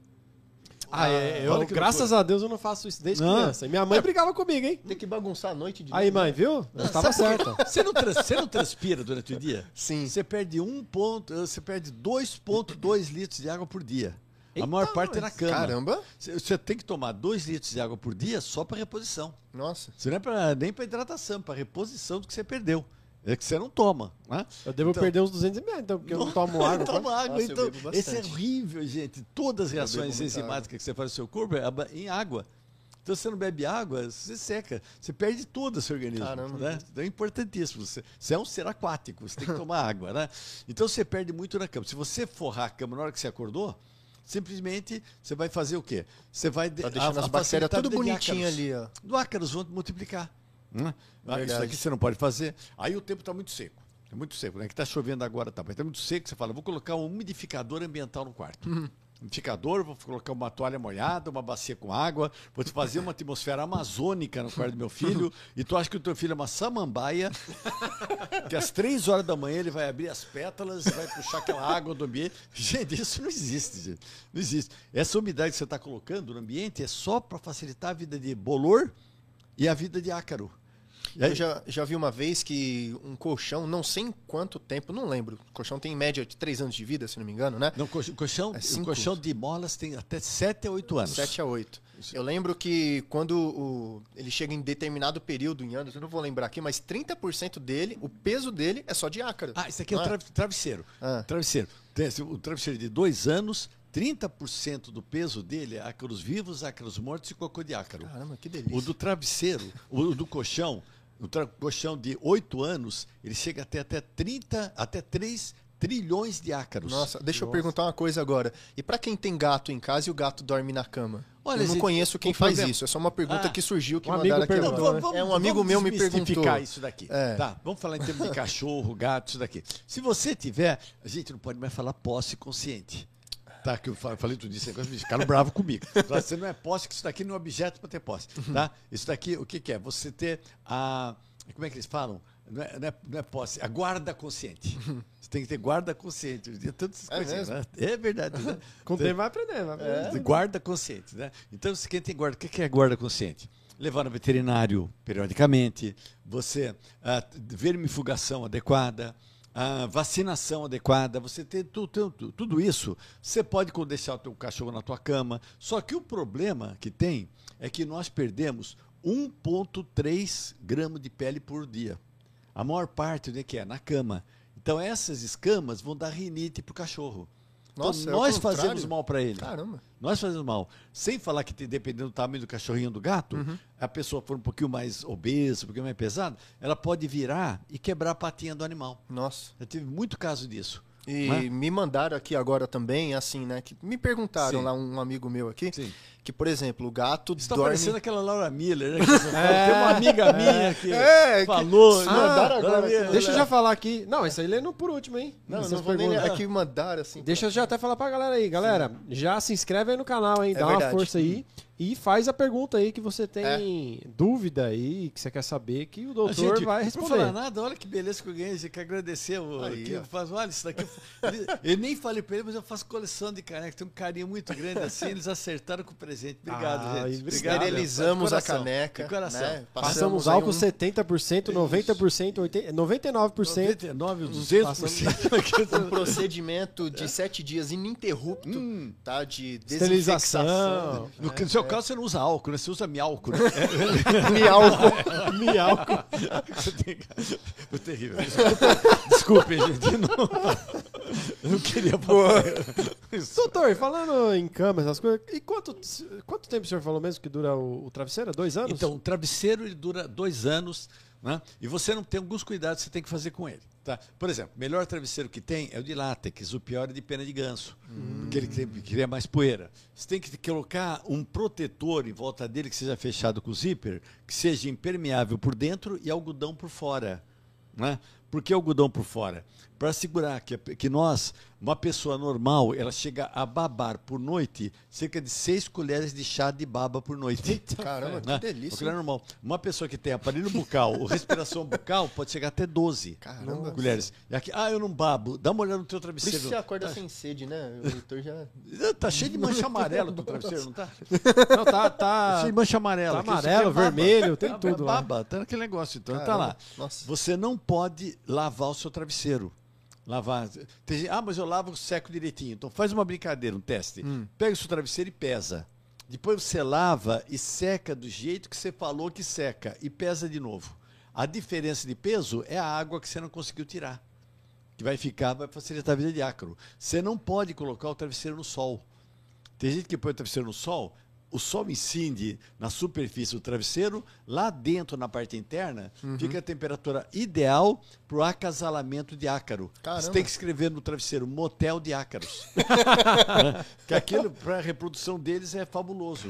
Ah, é, eu, graças loucura. a Deus eu não faço isso desde Não. criança. E minha mãe brigava comigo, hein? Tem que bagunçar a noite de Aí, mãe, viu? Eu estava certa. Você não, trans- você não transpira durante o dia? Sim. Você perde um ponto, você perde 2,2 litros de água por dia. a maior parte é na cama. Caramba. Você você tem que tomar 2 litros de água por dia só para reposição. Nossa. Isso não é pra, nem para hidratação, para reposição do que você perdeu. É que você não toma, né? Eu devo Então- perder uns 200 ml, então, porque eu não tomo *laughs* água. Toma quase. água, Nossa, então. Esse é horrível, gente. Todas as reações enzimáticas que você faz no seu corpo é em água. Então, se você não bebe água, você seca. Você perde tudo o seu organismo. Caramba. Né? Então, é importantíssimo. Você, você é um ser aquático, você tem que tomar *laughs* água. Né? Então, você perde muito na cama. Se você forrar a cama na hora que você acordou, simplesmente você vai fazer o quê? Você vai... de- Tá deixando a- as a bactérias tudo bonitinho ácaros. ali, ó. Do ácaros vão multiplicar. Né? Ah, Isso aqui você não pode fazer. Aí o tempo está muito seco. É muito seco, né? Que está chovendo agora, tá? Mas está muito seco, você fala, vou colocar um umidificador ambiental no quarto. Uhum. Umidificador, vou colocar uma toalha molhada, uma bacia com água, vou te fazer uma atmosfera amazônica no quarto do meu filho, e tu acha que o teu filho é uma samambaia, que às três horas da manhã ele vai abrir as pétalas e vai puxar aquela água do ambiente. Gente, isso não existe, gente. Não existe. Essa umidade que você está colocando no ambiente é só para facilitar a vida de bolor e a vida de ácaro. Eu já, já vi uma vez que um colchão, não sei em quanto tempo, não lembro. O colchão tem em média de 3 anos de vida, se não me engano, né? Não, colchão, É o cinco. colchão de molas tem até 7 a 8 anos. 7 a 8. Eu lembro que quando o- ele chega em determinado período em anos, eu não vou lembrar aqui, mas 30% dele, o peso dele é só de ácaro. Ah, isso aqui é o Não trav- travesseiro. Ah. Travesseiro. Tem o travesseiro de dois anos, 30% do peso dele é ácaros vivos, ácaros mortos e cocô de ácaro. Caramba, que delícia. O do travesseiro, o do colchão, o tra- colchão de 8 anos, ele chega até, até 30, até 3 trilhões de ácaros. Nossa, deixa eu perguntar uma coisa agora. E pra quem tem gato em casa e o gato dorme na cama? Olha, eu não conheço quem faz problema- isso. É só uma pergunta Ah, que surgiu que um mandaram amigo aqui perguntou, agora. né? É um amigo meu me perguntou. isso daqui. É. Tá, vamos falar em termos de cachorro, gato, isso daqui. Se você tiver, a gente não pode mais falar posse consciente. Tá, que eu fa- falei tudo isso, agora eles ficaram bravos comigo. Você não é posse, que isso daqui não é objeto para ter posse. Tá? Isso daqui, o que, que é? Você ter a. Como é que eles falam? Não é, não é, não é posse, a guarda consciente. Você tem que ter guarda consciente. Tem tantas É mesmo? né? É verdade. Né? *laughs* Com tempo vai aprender, vai aprender. De Guarda consciente, né? Então, quem tem guarda, o que é guarda consciente? Levar no veterinário periodicamente, você ah, vermifugação adequada, a vacinação adequada, você ter tu- tu- tu- tudo isso, você pode deixar o teu cachorro na tua cama. Só que o problema que tem é que nós perdemos 1,3 gramas de pele por dia. A maior parte onde é que é? Na cama. Então essas escamas vão dar rinite para o cachorro. Nossa, então, é o nós fazemos mal para ele. Caramba. Nós fazemos mal. Sem falar que, dependendo do tamanho do cachorrinho do gato, Uhum. a pessoa for um pouquinho mais obesa, um pouquinho mais pesada, ela pode virar e quebrar a patinha do animal. Nossa. Já tive muito caso disso. E Né? me mandaram aqui agora também, assim, né? Que me perguntaram Sim. lá, um amigo meu aqui, Sim. Que, por exemplo, o gato Está dorme... parecendo aquela Laura Miller, né? que fala, *laughs* Tem uma amiga minha que É, que- falou. né? mandaram Laura agora aqui. Deixa eu já falar aqui. Não, isso aí lendo por último, hein? Não, Essas não vou nem perguntas. Aqui mandaram, assim. Deixa eu já até falar pra galera aí. Galera, já se inscreve aí no canal, hein? É Dá uma verdade. força aí. E faz a pergunta aí que você tem dúvida aí, que você quer saber, que o doutor gente, vai Não falar responder. nada, olha que beleza que eu ganhei, a gente quer agradecer. O, Aí, que faz, olha, isso daqui. Eu nem falei pra ele, mas eu faço coleção de caneca, tem um carinho muito grande assim, eles acertaram com o presente. Obrigado, Ah, gente. obrigado. Esterilizamos a caneca. De coração. né? Passamos aí álcool um- 70%, 90%, 80, 99%. 99, 200%. um procedimento de sete dias ininterrupto, Hum. tá? De desinfecção. No no seu caso, você não usa álcool, né? Você usa miálcool. Né? *laughs* Miálcool. Miálcool. *laughs* Terrível. Desculpa, desculpe, gente. Não, *laughs* eu não queria. Doutor, falando em cama, essas coisas, e quanto, quanto tempo o senhor falou mesmo que dura o, o travesseiro? Dois anos? Então, o travesseiro ele dura dois anos, né? E você não tem alguns cuidados que você tem que fazer com ele. Tá? Por exemplo, o melhor travesseiro que tem é o de látex, o pior é de pena de ganso, porque ele cria- cria mais poeira. Você tem que colocar um protetor em volta dele que seja fechado com zíper, que seja impermeável por dentro e algodão por fora. Né? Por que algodão por fora? Para assegurar que, que nós, uma pessoa normal, ela chega a babar por noite cerca de seis colheres de chá de baba por noite. Caramba, que Né? delícia. Porque é normal. Uma pessoa que tem aparelho bucal ou respiração bucal pode chegar até 12 Caramba. colheres. E aqui, ah, eu não babo. Dá uma olhada no teu Por isso travesseiro. você acorda sem sede, né? O doutor já... Tá cheio de mancha amarela o teu travesseiro, não tá? Não, tá, Tá tá, cheio de mancha amarela. tá que amarelo, é vermelho, tem Tá tudo lá. baba, tá naquele negócio. Então tá Caramba. lá. Nossa. Você não pode lavar o seu travesseiro. Lavar. Tem ah, mas eu lavo seco direitinho. Então faz uma brincadeira, um teste. Hum. Pega o seu travesseiro e pesa. Depois você lava e seca do jeito que você falou que seca e pesa de novo. A diferença de peso é a água que você não conseguiu tirar. Que vai ficar, vai facilitar a vida de ácaro. Você não pode colocar o travesseiro no sol. Tem gente que põe o travesseiro no sol, o sol incide na superfície do travesseiro, lá dentro, na parte interna, Uhum. fica a temperatura ideal para o acasalamento de ácaro. Caramba. Você tem que escrever no travesseiro motel de ácaros. Né? *laughs* que aquilo, para a reprodução deles, é fabuloso.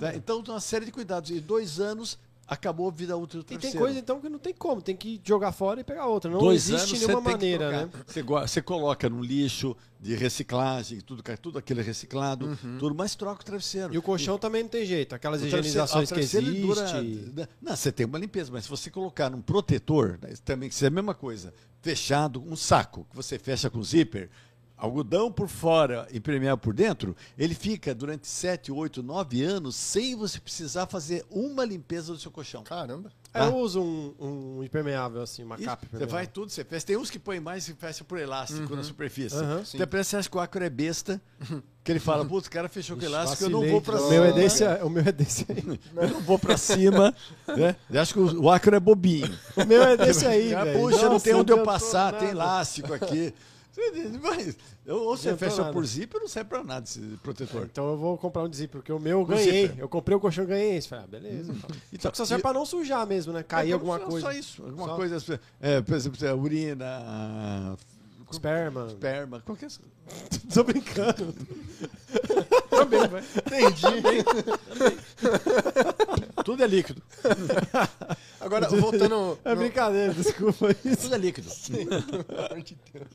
Tá? Então, uma série de cuidados. E dois anos, acabou a vida útil do E tem coisa então que não tem como, tem que jogar fora e pegar outra. Não Dois existe anos nenhuma maneira, né? Você, você coloca no lixo de reciclagem, tudo, ca- tudo aquele reciclado, tudo, mas troca o travesseiro. E o colchão também não tem jeito, aquelas higienizações que existem. dura- Não, você tem uma limpeza, mas se você colocar num protetor, né, também que isso é a mesma coisa, fechado, um saco que você fecha com zíper, algodão por fora e impermeável por dentro, ele fica durante 7, 8, 9 anos sem você precisar fazer uma limpeza do seu colchão. Caramba. É, Eu uso um, um impermeável, assim, uma Isso, capa você vai tudo, você fecha. Tem uns que põem mais e fecha por elástico na superfície. Aham. Até parece que você acha que o ácaro é besta, que ele fala, putz, o cara fechou com elástico, eu não Vacilei. vou pra o cima. meu é desse, o meu é desse aí. *laughs* Eu não vou pra cima. né? Eu acho que o, o ácaro é bobinho. O meu é desse aí. Puxa, não Nossa, tem onde eu adiantou passar, tem elástico aqui. Mas, ou você Adiantou fecha nada. por zíper, não serve pra nada esse protetor. Então eu vou comprar um de zíper, porque o meu eu ganhei. zíper. Eu comprei o colchão e ganhei esse. Falei, ah, beleza. Então. Só que só serve e- pra não sujar mesmo, né? Cair É, alguma só- coisa. Só isso. Alguma Só. coisa. É, por exemplo, urina, Esperma. esperma, qualquer. *laughs* Tô brincando. *laughs* Também, vai. Entendi. Tudo é líquido. Agora, voltando. É no- brincadeira, desculpa isso. Tudo é líquido. Pelo amor de Deus.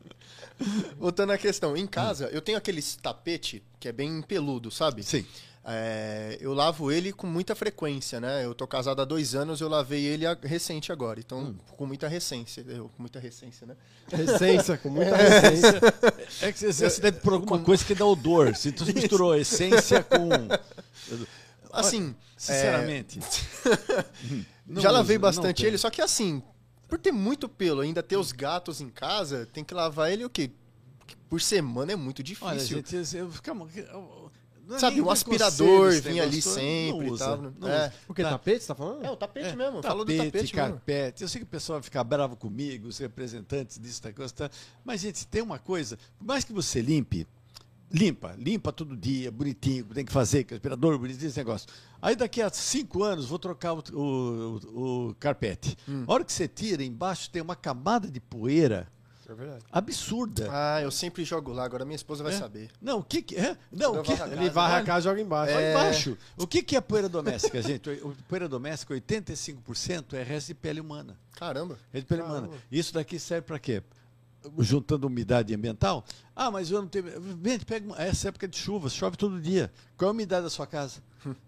Voltando à questão, em casa eu tenho aquele tapete que é bem peludo, sabe? Sim. É, eu lavo ele com muita frequência, né? Eu tô casado há dois anos, eu lavei ele a- recente agora, então Hum. com muita recência, eu, com muita recência, né? Essência, com *laughs* muita essência. É que você, você deve por alguma coisa que dá odor. Se tu *laughs* misturou essência com. Assim, Sinceramente. *laughs* Não já uso, lavei bastante ele, só que assim, por ter muito pelo, ainda ter os gatos em casa, tem que lavar ele o quê? Por semana é muito difícil. Olha, gente, eu, calma, eu- não é Sabe, um aspirador vinha ali sempre e tal, não é. usa. O que? Tá. Tapete, você tá falando? É, o tapete É, mesmo, falou do tapete mesmo. carpete. Eu sei que o pessoal vai ficar bravo comigo, os representantes disso, da coisa, tá? mas, gente, tem uma coisa, por mais que você limpe, limpa, limpa todo dia, bonitinho, tem que fazer, com aspirador, bonitinho esse negócio. Aí daqui a cinco anos vou trocar o, o- o carpete. Hum. A hora que você tira, embaixo tem uma camada de poeira É verdade. absurda. Ah, eu sempre jogo lá, agora minha esposa vai É? saber. Não, o que que é? Não, o que, Ele Ele varre a casa e joga embaixo. É. embaixo. O que, que é poeira doméstica, *laughs* gente? O poeira doméstica, 85% é resto de pele humana. Caramba. Resto de pele humana. Isso daqui serve para quê? Juntando umidade ambiental. Ah, mas eu não tenho. Gente, pega uma- essa época de chuva, chove todo dia. Qual é a umidade da sua casa?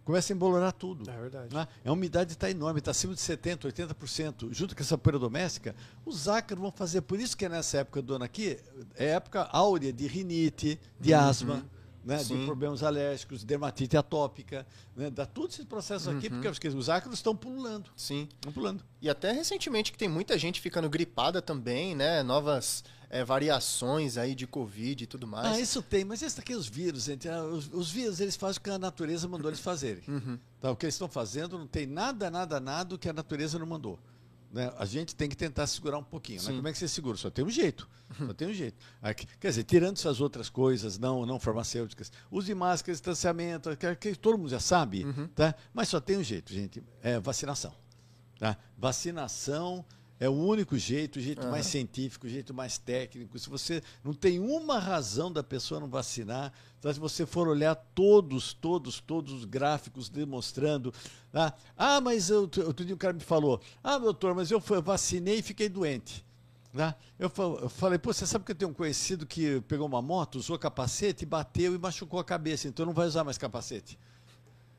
Começa a embolorar tudo. É verdade. né? A umidade está enorme, está acima de 70%, 80%. Junto com essa poeira doméstica, os ácaros vão fazer. Por isso que nessa época do ano aqui, é época áurea de rinite, de asma. Né, de problemas alérgicos, dermatite atópica, né, dá todos esses processos aqui, porque os- os ácaros estão pululando. Sim. Estão pulando. E até recentemente que tem muita gente ficando gripada também, né? Novas é, variações aí de Covid e tudo mais. Ah, isso tem, mas esse daqui é os vírus, gente. Ah, Os, os vírus eles fazem o que a natureza mandou eles fazerem. Tá, o que eles estão fazendo não tem nada, nada, nada que a natureza não mandou. Né? A gente tem que tentar segurar um pouquinho. Né? Como é que você segura? Só tem um jeito. Só tem um jeito. Aqui- quer dizer, tirando essas outras coisas não, não farmacêuticas, use máscara, distanciamento, que, que todo mundo já sabe, tá? mas só tem um jeito, gente. É vacinação. Tá? Vacinação é o único jeito, o jeito mais científico, o jeito mais técnico. Se você não tem uma razão da pessoa não vacinar, tá? se você for olhar todos, todos, todos os gráficos demonstrando. tá? Ah, mas eu, outro dia um cara me falou: Ah, doutor, mas eu fa- vacinei e fiquei doente. Tá? Eu, eu falei, pô, você sabe que eu tenho um conhecido que pegou uma moto, usou capacete, bateu e machucou a cabeça, então não vai usar mais capacete.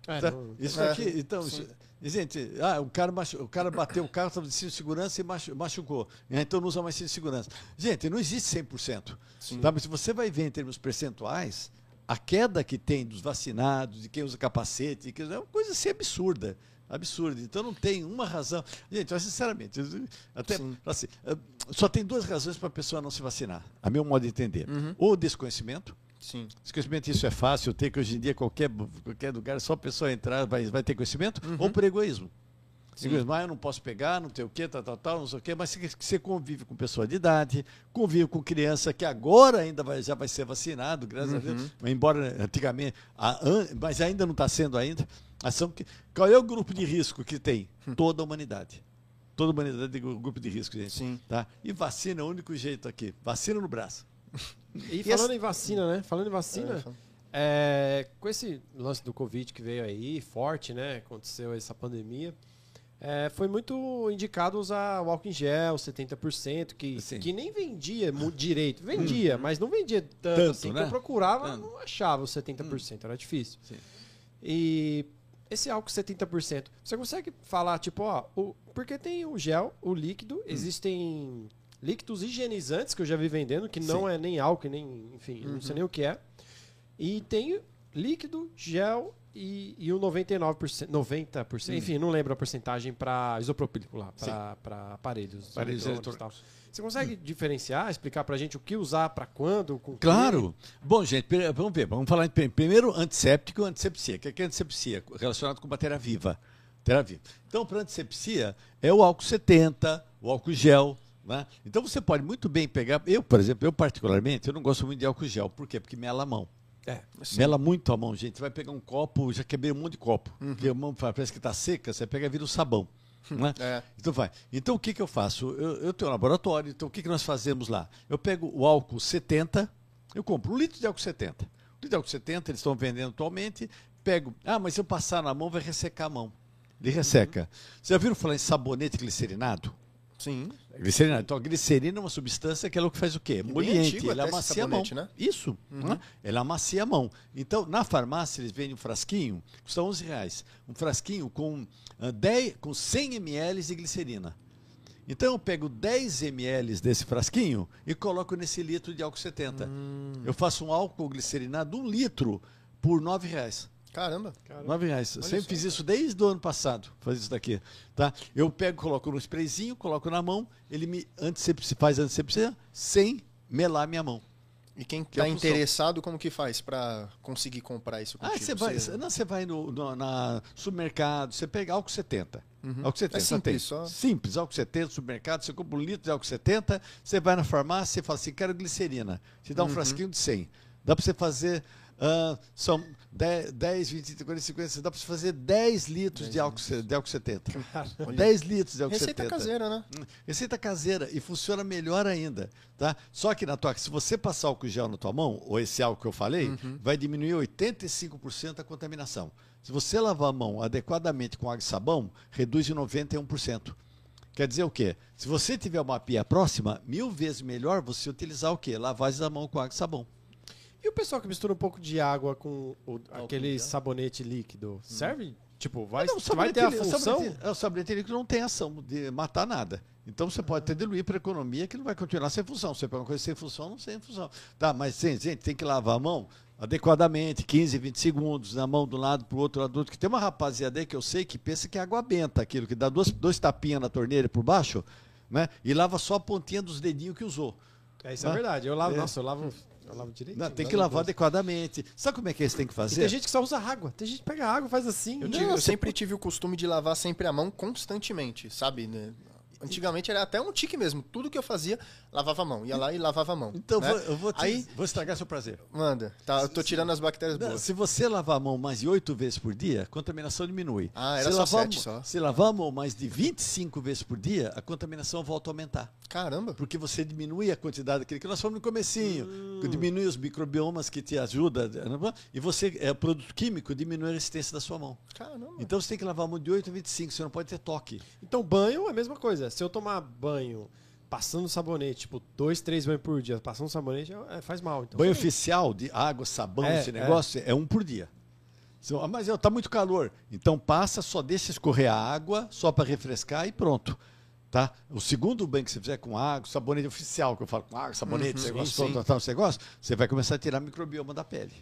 É, Tá? não- Isso É, aqui, então, sim. isso- gente, ah, o cara, machu- o cara bateu o carro, estava de cinto de segurança e machu- machucou. Ah, Então não usa mais cinto de segurança. Gente, não existe 100%. Sim. Tá? Mas se você vai ver em termos percentuais, a queda que tem dos vacinados, de quem usa capacete, é uma coisa assim absurda. Absurda. Então não tem uma razão. Gente, eu, sinceramente, até Sim. assim, eh, só tem duas razões para a pessoa não se vacinar, a meu modo de entender. Uhum. Ou desconhecimento, Sim. Desconhecimento, isso é fácil ter, que hoje em dia qualquer, qualquer lugar, só a pessoa entrar vai, vai ter conhecimento, ou por egoísmo. Egoísmo, ah, eu não posso pegar, não tem o quê, tal, tal, tal, não sei o quê, mas você- convive com pessoa de idade, convive com criança que agora ainda vai- já vai ser vacinado, graças a Deus, embora antigamente, a mas ainda não está sendo ainda. Ação que, qual é o grupo de risco que tem? Toda a humanidade. Toda a humanidade tem grupo de risco, gente. Sim. Tá? E vacina é o único jeito aqui. Vacina no braço. E falando em vacina, né? Falando em vacina, É, é, com esse lance do Covid que veio aí, forte, né? Aconteceu essa pandemia. é, foi muito indicado usar o álcool em gel, 70%, que, Sim. que nem vendia direito. Vendia, mas não vendia tanto, Tanto, assim. Que né? eu procurava, Tanto. não achava os 70%, era difícil. Sim. E esse álcool 70%, você consegue falar, tipo, ó, o, porque tem o gel, o líquido, existem líquidos higienizantes que eu já vi vendendo, que não Sim. é nem álcool, nem, enfim, não sei nem o que é. E tem líquido, gel e, e o 99%, 90%, enfim, não lembro a porcentagem para isopropílico lá, para aparelhos. Aparelhos eletrônicos e. Você consegue diferenciar, explicar pra gente o que usar, pra quando, quê? Claro. Bom, gente, vamos ver. Vamos falar em prim- primeiro antisséptico e antissepsia. O que é que antissepsia? Relacionado com matéria viva. Matéria viva. Então, para antissepsia, é o álcool 70, o álcool gel. Né? Então, você pode muito bem pegar. Eu, por exemplo, eu particularmente, eu não gosto muito de álcool gel. Por quê? Porque mela a mão. É. Mela muito a mão, gente. Você vai pegar um copo, já quebrei um monte de copo. Porque a mão parece que está seca, você pega e vira o sabão. né? É. Então vai. Então o que, que eu faço? Eu, eu tenho um laboratório, então o que, que nós fazemos lá? Eu pego o álcool 70, eu compro um litro de álcool 70. Um litro de álcool 70, eles estão vendendo atualmente. Pego, ah, mas se eu passar na mão, vai ressecar a mão. Ele resseca. Vocês já viram falar em sabonete glicerinado? Sim. Glicerina. Então, a glicerina é uma substância que ela o que faz o quê? bem Emoliente. Ela amacia a mão. né? Isso. né? Ela amacia a mão. Então, na farmácia, eles vendem um frasquinho, custa 11 reais. Um frasquinho com, ah, 10, com 100 ml de glicerina. Então, eu pego 10 ml desse frasquinho e coloco nesse litro de álcool 70. Hum. Eu faço um álcool glicerinado, um litro, por 9 reais. Caramba. Nove reais. Eu Olha sempre só. fiz isso desde o ano passado, fazer isso daqui. Tá? Eu pego, coloco no sprayzinho, coloco na mão, ele me antissepsia, faz antissepsia sem melar minha mão. E quem Que é tá interessado, como que faz pra conseguir comprar isso Ah, contigo? você vai, Você- não, você vai no, no- na supermercado, você pega álcool 70. Álcool 70, É simples, tem. só- Simples, álcool 70, supermercado, você compra um litro de álcool 70, você vai na farmácia e fala assim, quero glicerina. Te Uhum. dá um frasquinho de 100. Dá para você fazer, ah, são 10, 10, 20, 30, 40, 50, dá para você fazer 10 litros de álcool, de álcool 70. 10 litros de álcool Receita 70. caseira, né? Hum, Receita caseira e funciona melhor ainda, tá? Só que na tua, se você passar álcool gel na tua mão, ou esse álcool que eu falei, Uhum. vai diminuir 85% a contaminação. Se você lavar a mão adequadamente com água e sabão, reduz em 91%. Quer dizer o quê? Se você tiver uma pia próxima, mil vezes melhor você utilizar o quê? Lavagem da mão com água e sabão. E o pessoal que mistura um pouco de água com o- aquele sabonete líquido, serve? Tipo, vai, Não, o vai ter a sabonete- função? sabonete- é, O sabonete líquido não tem ação de matar nada. Então você pode até diluir para economia que não vai continuar sem função. Você pega uma coisa sem função, não sem função. Tá, mas gente, gente, tem que lavar a mão adequadamente, 15, 20 segundos, na mão um lado para o outro lado do outro. Que tem uma rapaziada aí que eu sei que pensa que é água benta aquilo, que dá duas, dois tapinhas na torneira por baixo, né? E lava só a pontinha dos dedinhos que usou. É, isso é Ah, verdade. Eu lavo, é. nossa, eu lavo, eu lavo direito. Não, tem que lavar adequadamente. Sabe como é que eles têm que E fazer? tem gente que só usa água. Tem gente que pega água e faz assim. Eu, Não, tive- eu sempre tive o costume de lavar sempre a mão constantemente, sabe? né? Antigamente era até um tique mesmo. Tudo que eu fazia, lavava a mão. Ia lá e lavava a mão. Então né? vou- eu vou, te- Aí, vou estragar seu prazer. manda. Tá, eu tô tirando as bactérias Não, boas. se você lavar a mão mais de oito vezes por dia, a contaminação diminui. Ah, era se só lavar sete só. Se lavar a mão mais de 25 vezes por dia, a contaminação volta a aumentar. Caramba. Porque você diminui a quantidade daquele que nós falamos no comecinho. que Diminui os microbiomas que te ajudam. né? E você, é, produto químico, diminui a resistência da sua mão. Caramba. Então você tem que lavar a mão de 8 a 25, você não pode ter toque. Então, banho é a mesma coisa. Se eu tomar banho passando sabonete, tipo, dois, três banhos por dia, passando sabonete, é, faz mal. Então, Banho oficial de água, sabão, É, esse é. negócio, é. um por dia. Ah, Mas está muito calor. Então passa, só deixa escorrer a água, só para refrescar e pronto. Tá? O segundo banho que você fizer com água, sabonete oficial, que eu falo com água, sabonete, Uhum, você sim, sim. gosta, você vai começar a tirar microbioma da pele.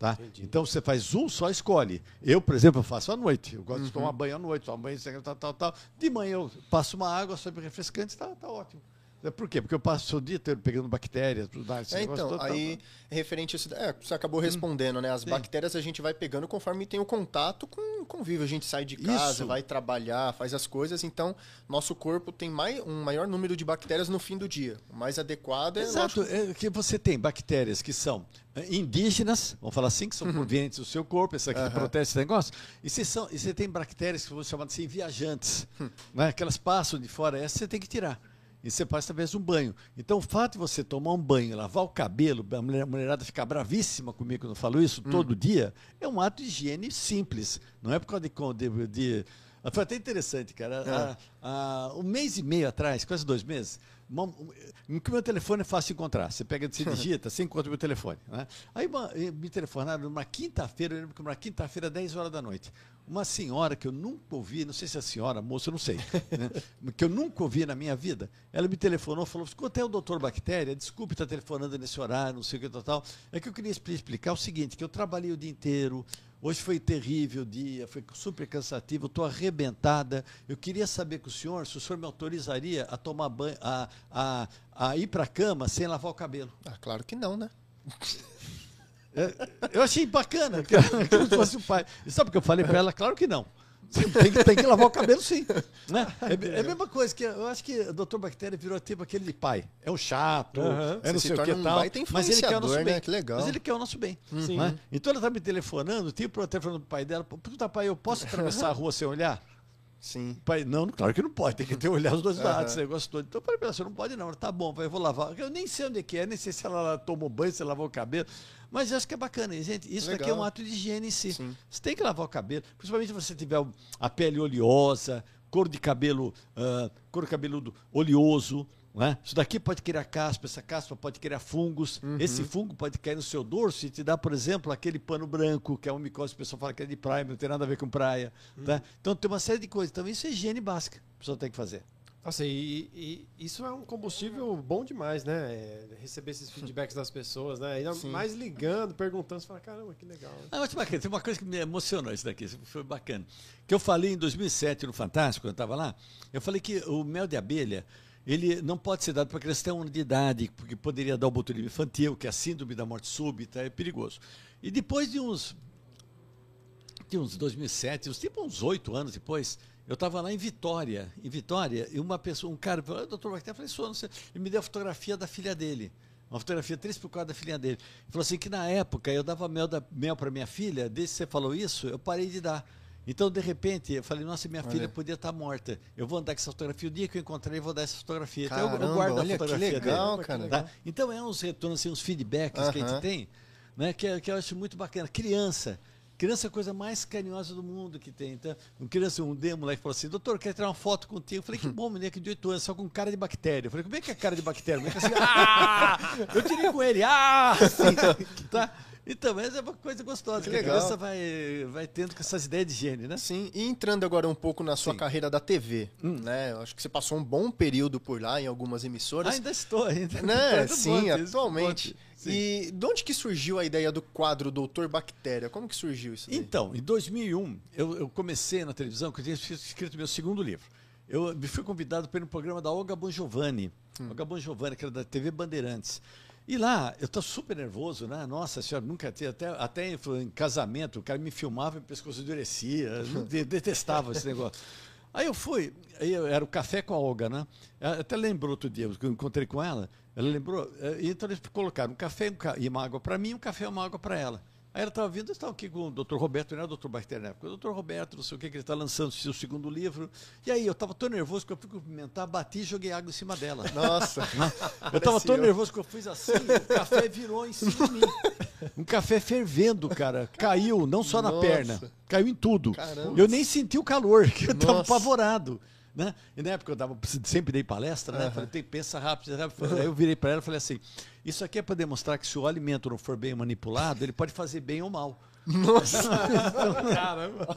Tá? Entendi. Então você faz um, só escolhe. Eu, por exemplo, eu faço à noite. Eu gosto Uhum. de tomar banho à noite, tomar banho, tal, tal, tal. De manhã eu passo uma água sobre refrescante, tá, tá ótimo. É por quê? Porque eu passo o dia inteiro pegando bactérias. mais, É, então, todo, aí, referente a isso. É, você acabou respondendo, né? As Sim. bactérias a gente vai pegando conforme tem o contato com o convívio. A gente sai de casa, Isso. vai trabalhar, faz as coisas. Então, nosso corpo tem mai, um maior número de bactérias no fim do dia. O mais adequado é. Exato, lógico, é que você tem bactérias que são eh, indígenas, vamos falar assim, que são provenientes do seu corpo, essa aqui que Uhum. Protege esse negócio, e você, são, e você tem bactérias que vão chamar assim viajantes, né? que elas passam de fora, essa você tem que tirar. E você faz de um banho. Então, o fato de você tomar um banho, lavar o cabelo, a mulher- a mulherada ficar bravíssima comigo quando eu falo isso todo dia, é um ato de higiene simples. Não é por causa de. de, de foi até interessante, cara. A- a- um mês e meio atrás, quase dois meses, que o meu telefone é fácil de encontrar. Você pega, você *laughs* digita, você encontra o meu telefone. Né? Aí uma- eh, me telefonaram numa quinta-feira, eu lembro que uma quinta-feira, 10 horas da noite. Uma senhora que eu nunca ouvi, não sei se é senhora, moça, não sei, né? *laughs* que eu nunca ouvi na minha vida, ela me telefonou falou: quanto é o doutor Bactéria? Desculpe estar telefonando nesse horário, não sei o que tal, tal. É que eu queria expli- explicar o seguinte: que eu trabalhei o dia inteiro. Hoje foi terrível o dia, foi super cansativo, estou arrebentada. Eu queria saber com o senhor se o senhor me autorizaria a tomar banho, a, a, a ir para a cama sem lavar o cabelo. Ah, claro que não, né? *laughs* É, Eu achei bacana, que se fosse o pai. E sabe o que eu falei para ela? Claro que não. Tem que, tem que lavar o cabelo sim. Né? É, é a mesma coisa, que eu acho que o Dr. Bactéria virou tipo aquele de pai. É um chato, Aham. é não sei se o que um tal. mas ele quer o nosso influenciador, bem. né? Que legal. Mas ele quer o nosso bem. Sim. né? Então ela está me telefonando, tipo, telefonando pro pai dela. Puta, pai, eu posso atravessar a rua sem olhar? Sim. Pai, não, claro que não pode, tem que ter olhar os dois lados, esse negócio todo. Então eu falei você não pode não, tá bom, pai, eu vou lavar. Eu nem sei onde é que é, nem sei se ela tomou banho, se lavou o cabelo, mas eu acho que é bacana. Gente, isso daqui é um Legal. ato de higiene em si. Sim. Você tem que lavar o cabelo, principalmente se você tiver a pele oleosa, cor de cabelo, ah, cor de cabeludo oleoso, é? Isso daqui pode criar caspa, essa caspa pode criar fungos. Uhum. Esse fungo pode cair no seu dorso e te dar, por exemplo, aquele pano branco, que é uma micose o pessoal fala que é de praia, não tem nada a ver com praia. Uhum. Tá? Então tem uma série de coisas. Então isso é higiene básica que a pessoa tem que fazer. Nossa, e, e isso é um combustível bom demais, né? É, receber esses feedbacks das pessoas, né? Ainda Sim. mais ligando, perguntando, você fala, caramba, que legal. Ah, bacana. Tem uma coisa que me emocionou isso daqui, foi bacana. Que eu falei em 2007 no Fantástico, quando eu estava lá, eu falei que o mel de abelha, ele não pode ser dado para criança até um ano de idade, porque poderia dar o botulismo infantil, que é a síndrome da morte súbita, é perigoso. E depois de uns, de uns 2007, uns, tipo uns oito anos depois, eu estava lá em Vitória, em Vitória, e uma pessoa, um cara, falou, "Ah, doutor Bactéria, eu falei, não sei, e me deu a fotografia da filha dele. Uma fotografia 3 por 4 da filha dele. Ele falou assim que na época eu dava mel, da, mel para minha filha, desde que você falou isso, eu parei de dar. Então, de repente, eu falei, nossa, minha Olha. filha podia estar morta. Eu vou andar com essa fotografia. O dia que eu encontrei, eu vou dar essa fotografia. então, eu- eu, Caramba, guardo a olha que fotografia legal, dele. cara. Tá? Então, é uns retornos, assim, uns feedbacks que a gente tem, né, que, é- que eu acho muito bacana. Criança. Criança é a coisa mais carinhosa do mundo que tem. Então, um criança, um dia, um moleque falou assim, doutor, quer tirar uma foto contigo? Eu falei, que *laughs* bom, moleque de 8 anos, só com cara de bactéria. Eu falei, como é que é cara de bactéria? Moleque assim, *laughs* ah! Eu tirei com ele, ah! Assim, *laughs* tá? Então, mas é uma coisa gostosa. Que Que a criança vai, vai tendo com essas ideias de higiene, né? Sim, e entrando agora um pouco na sua Sim. carreira da TV, né? Eu acho que você passou um bom período por lá em algumas emissoras. Ainda estou, ainda. né? Sim, atualmente. Sim. E de onde que surgiu a ideia do quadro Doutor Bactéria? Como que surgiu isso daí? Então, em 2001, eu, eu comecei na televisão, que eu tinha escrito meu segundo livro. Eu me fui convidado para ir no programa da Olga Bon Giovanni, Olga Bon Giovanni, que era da TV Bandeirantes. E lá, eu estou super nervoso, né? Nossa senhora, nunca tinha, até, até em, casamento, o cara me filmava e o pescoço endurecia, eu de- detestava esse negócio. Aí eu fui, aí eu- era o café com a Olga, né? Até lembrou outro dia, eu encontrei com ela, ela lembrou, e então eles colocaram um café e um e uma água para mim, um café e uma água para ela. Aí ela estava vindo, eu estava aqui com o Dr. Roberto, não é o Dr. Bactéria na época, o Dr. Roberto, não sei o que, que ele está lançando o seu segundo livro. E aí eu estava tão nervoso que eu fui cumprimentar, bati e joguei água em cima dela. Nossa, *laughs* Eu estava tão nervoso que eu fiz assim, o café virou em cima de mim. Um café fervendo, cara. Caiu, não só na Nossa. perna, caiu em tudo. Caramba. Eu nem senti o calor, *laughs* que eu estava apavorado. Né? E na época eu dava, sempre dei palestra, né? Falei, tem, pensa rápido. Aí eu virei para ela e falei assim: Isso aqui é para demonstrar que se o alimento não for bem manipulado, ele pode fazer bem ou mal. *laughs* Caramba.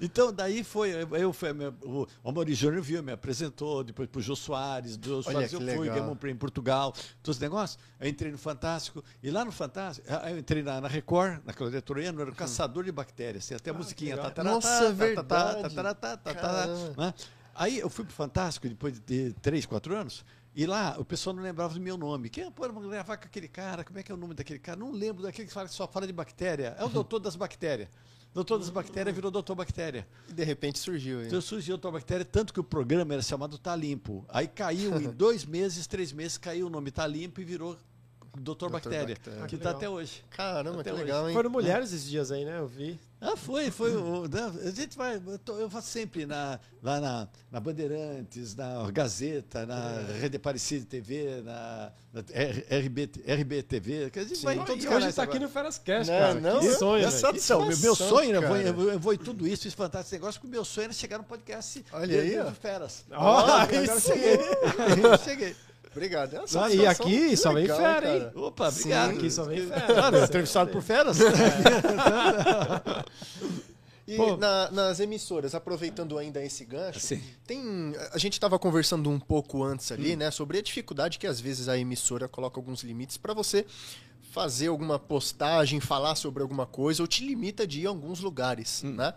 Então, daí foi. Eu fui o Amaury Júnior viu, me apresentou, depois pro Jô Soares, do Jô Soares eu fui, ganhei um em Portugal, todos os negócios. Aí entrei no Fantástico, e lá no Fantástico, aí eu entrei na, na Record, na Claudia Troiano, era o caçador de bactérias. Tem até a musiquinha. legal. tatará, Nossa, tatará, verdade. Aí eu fui pro Fantástico depois de três, quatro anos. E lá o pessoal não lembrava do meu nome. Quem pode gravar com aquele cara? Como é que é o nome daquele cara? Não lembro daquele que fala que só fala de bactéria. É o doutor das bactérias. Doutor das bactérias virou doutor bactéria. E de repente surgiu. Hein? Então surgiu doutor bactéria, tanto que o programa era chamado Tá Limpo. Aí caiu em *laughs* dois meses, três meses, caiu o nome Tá Limpo e virou Doutor, Bactéria, Bactéria. que Ah, está até hoje. Caramba, Até que hoje. legal, hein? Foram mulheres esses dias aí, né? Eu vi. Ah, foi, foi. o- né, a gente vai. Eu, tô- eu faço sempre na, lá na, na Bandeirantes, na Gazeta, na Rede Aparecida TV, na, na RB, RBTV. que A gente vai em todos os E hoje canais tá aqui no Feras Cash, Não, cara. não, que sonho, velho. Então, meu, meu sonho, eu vou, cara. eu vou- eu vou em tudo isso, fiz fantástico esse negócio, porque o meu sonho era chegar no podcast Olha de- aí, do ó. Feras. Ó, agora aí sim. cheguei. *laughs* cheguei. Obrigado. É Ah, e aqui só vem fera, hein? cara. Opa, Sim, obrigado. Aqui só vem fera. Claro, entrevistado por feras. *laughs* *laughs* E Pô. na- nas emissoras, aproveitando ainda esse gancho, Sim. tem a gente estava conversando um pouco antes Hum. ali, né, sobre a dificuldade que às vezes a emissora coloca alguns limites para você fazer alguma postagem, falar sobre alguma coisa ou te limita de ir a alguns lugares, Hum. né?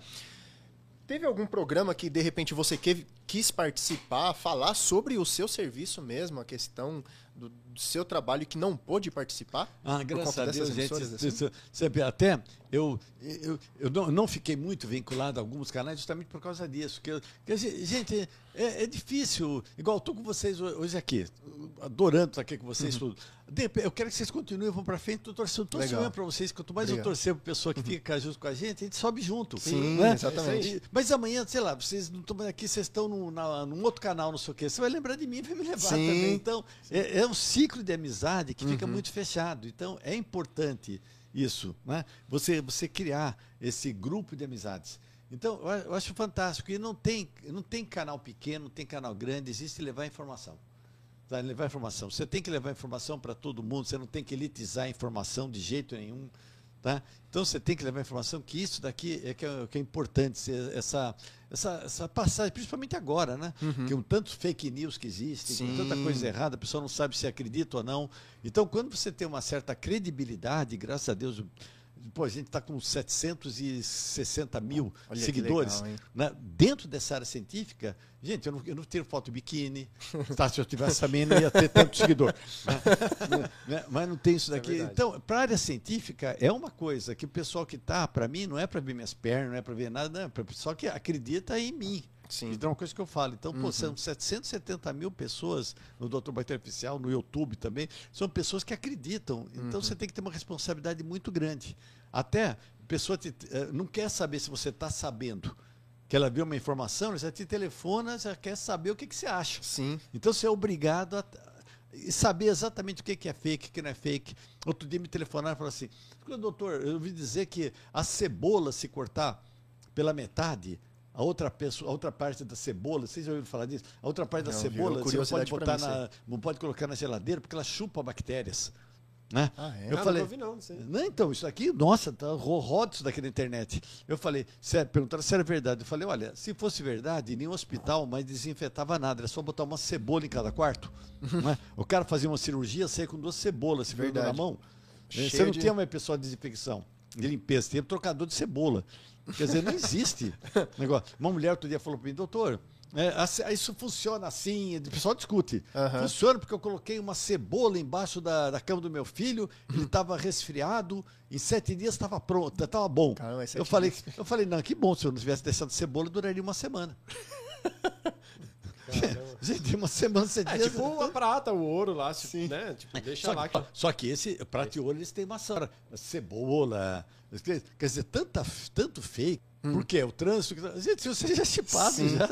Teve algum programa que de repente você que- quis participar, falar sobre o seu serviço mesmo, a questão do, do seu trabalho que não pôde participar? Ah, graças a Deus, gente. assim? Sabe, até eu, eu, eu não, não fiquei muito vinculado a alguns canais justamente por causa disso. Que, eu- que, gente, é, é difícil. Igual estou com vocês ho- hoje aqui, adorando estar aqui com vocês tudo. De repente, eu quero que vocês continuem, vão para frente. Estou torcendo, estou Legal. sonhando para vocês. Quanto mais eu Obrigado. torcer para pessoa que fica junto com a gente, a gente sobe junto. Sim, né? exatamente. E- Mas amanhã, sei lá, vocês não estão aqui, vocês estão num, na- num outro canal, não sei o quê. Você vai lembrar de mim e vai me levar Sim. também. Então, é, é um ciclo de amizade que Uhum. fica muito fechado. Então, é importante isso, né? Você, você criar esse grupo de amizades. Então, eu acho fantástico. E não tem, não tem canal pequeno, não tem canal grande, existe levar informação. Tá? Levar informação. Você tem que levar informação para todo mundo, você não tem que elitizar a informação de jeito nenhum. Tá? Então você tem que levar informação que isso daqui é que é, que é importante, essa, essa, essa passagem, principalmente agora, né? Que um tanto fake news que existe, com tanta coisa errada, a pessoa não sabe se acredita ou não. Então, quando você tem uma certa credibilidade, graças a Deus, pô, a gente está com 760 mil Olha seguidores. legal, né? Dentro dessa área científica, gente, eu não, eu não tiro foto de biquíni. Tá? Se eu tivesse também, não ia ter tanto seguidor. né? Né? Mas não tem isso é daqui. verdade. então, para a área científica, é uma coisa que o pessoal que está, para mim, não é para ver minhas pernas, não é para ver nada, não, é para o pessoal que acredita em mim. Sim. Então é uma coisa que eu falo. Então, Uhum. pô, são 770 mil pessoas no Doutor Bactéria Oficial, no YouTube também. São pessoas que acreditam. Uhum. Então você tem que ter uma responsabilidade muito grande. Até a pessoa te- eh, não quer saber se você está sabendo. Que ela viu uma informação, ela já te telefona, já quer saber o que, que você acha. Sim. Então você é obrigado a saber exatamente o que que é fake, o que não é fake. Outro dia me telefonaram e falaram assim: "Escuta, doutor, eu ouvi dizer que a cebola se cortar pela metade, a outra, pessoa, a outra parte da cebola, vocês já ouviram falar disso? A outra parte da Não, cebola você não pode, botar na, não pode colocar na geladeira porque ela chupa bactérias. Né? Ah, é? Eu Ah, falei, não ouvi não, não sei. não, então, isso aqui, nossa, tá ro- roda isso daqui na internet. Eu falei, sério, perguntaram se era verdade. Eu falei, olha, se fosse verdade, nenhum hospital mais desinfetava nada, era só botar uma cebola em cada quarto. *laughs* não é? O cara fazia uma cirurgia, saía com duas cebolas, se na Verdade. mão. Cheio Você não de- tinha mais pessoal de desinfecção, de limpeza, tinha trocador de cebola. Quer dizer, não existe *laughs* negócio. Uma mulher outro dia falou para mim, doutor, é, assim, isso funciona assim, o pessoal discute. Aham. Funciona porque eu coloquei uma cebola embaixo da, da cama do meu filho, ele *clears throat* estava resfriado, em sete dias estava pronto, estava bom. Caramba, é eu, falei, dias. eu falei, não, que bom, se eu não tivesse deixado cebola, duraria uma semana. *laughs* *laughs* Gente, uma semana, sete É tipo a prata, o ouro lá, tipo, Sim. né? Tipo, deixa Só lá que, só que esse prato e ouro eles têm maçã, cebola, quer dizer, tanta, tanto fake. Por quê? O trânsito. Gente, você já é chipado Sim. já.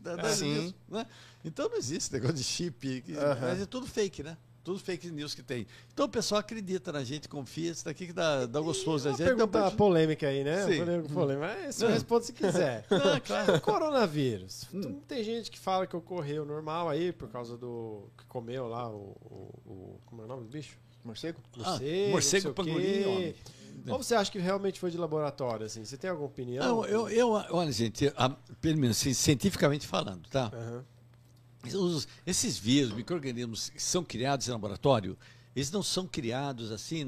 nada Sim. disso, né? Então não existe negócio de chip. Mas é tudo fake, né? Tudo fake news que tem. Então o pessoal acredita na gente, confia. Isso daqui que dá, dá gostoso. A Uma gente pergunta pra- polêmica aí, né? Sim. Polêmica, polêmica. Mas você Não. responde se quiser. *laughs* Ah, claro. Coronavírus. Hum. Tem gente que fala que ocorreu normal aí por causa do que comeu lá o, o, o- como é o nome do bicho? Morcego? Ah, Morcego, morcego, não sei o pangolim, homem. Ou você acha que realmente foi de laboratório, assim? Você tem alguma opinião? Não, eu, eu, olha, gente, a- pelo menos assim, cientificamente falando, tá? Aham. Os- esses vírus, micro-organismos que são criados em laboratório, eles não são criados assim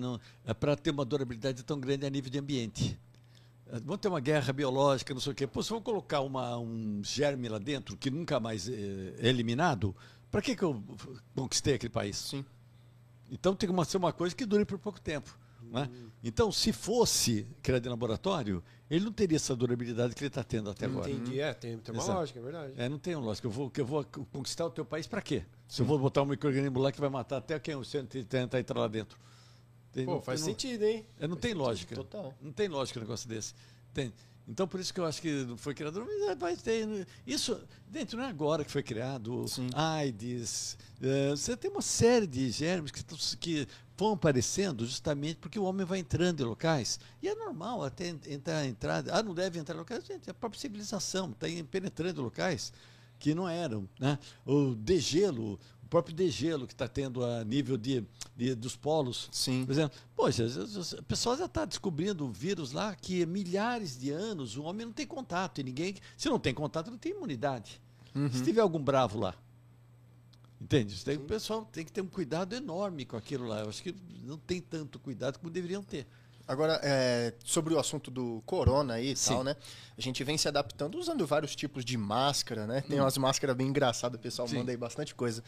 para ter uma durabilidade tão grande a nível de ambiente. Eh, Vão ter uma guerra biológica, não sei o quê. Pô, se eu colocar uma, um germe lá dentro que nunca mais eh, é eliminado, Para que, que eu conquistei aquele país? Sim. Então tem que ser uma coisa que dure por pouco tempo. Né? Então, se fosse criado em laboratório, ele não teria essa durabilidade que ele está tendo até agora. Entendi, é, tem, tem uma Exato. lógica, é verdade. É, não tem uma lógica. Eu vou, eu vou conquistar o teu país para quê? Se eu vou botar um microorganismo lá que vai matar até quem você tenta entrar lá dentro. Tem- Pô, não- faz não- sentido, hein? é, não tem lógica. Total. Não tem lógica um negócio desse. Tem. Então, por isso que eu acho que não foi criado. Mas vai ter. né? Isso, dentro, não é agora que foi criado. Sim. AIDS. eh, você tem uma série de germes que, que vão aparecendo justamente porque o homem vai entrando em locais. E é normal até en- entrar, entrar. Ah, não deve entrar em locais. Gente, a própria civilização está penetrando em locais que não eram. Né? O degelo, o próprio degelo que está tendo a nível de, de- dos polos. Sim. Por exemplo, poxa, o pessoal já está descobrindo o vírus lá que milhares de anos o homem não tem contato e ninguém. Se não tem contato, não tem imunidade. Se tiver algum bravo lá. Entende? Daí o pessoal tem que ter um cuidado enorme com aquilo lá. Eu acho que não tem tanto cuidado como deveriam ter. Agora, é, sobre o assunto do corona aí e Sim. tal, né? A gente vem se adaptando usando vários tipos de máscara, né? Tem umas máscaras bem engraçadas, o pessoal Sim. manda aí bastante coisa.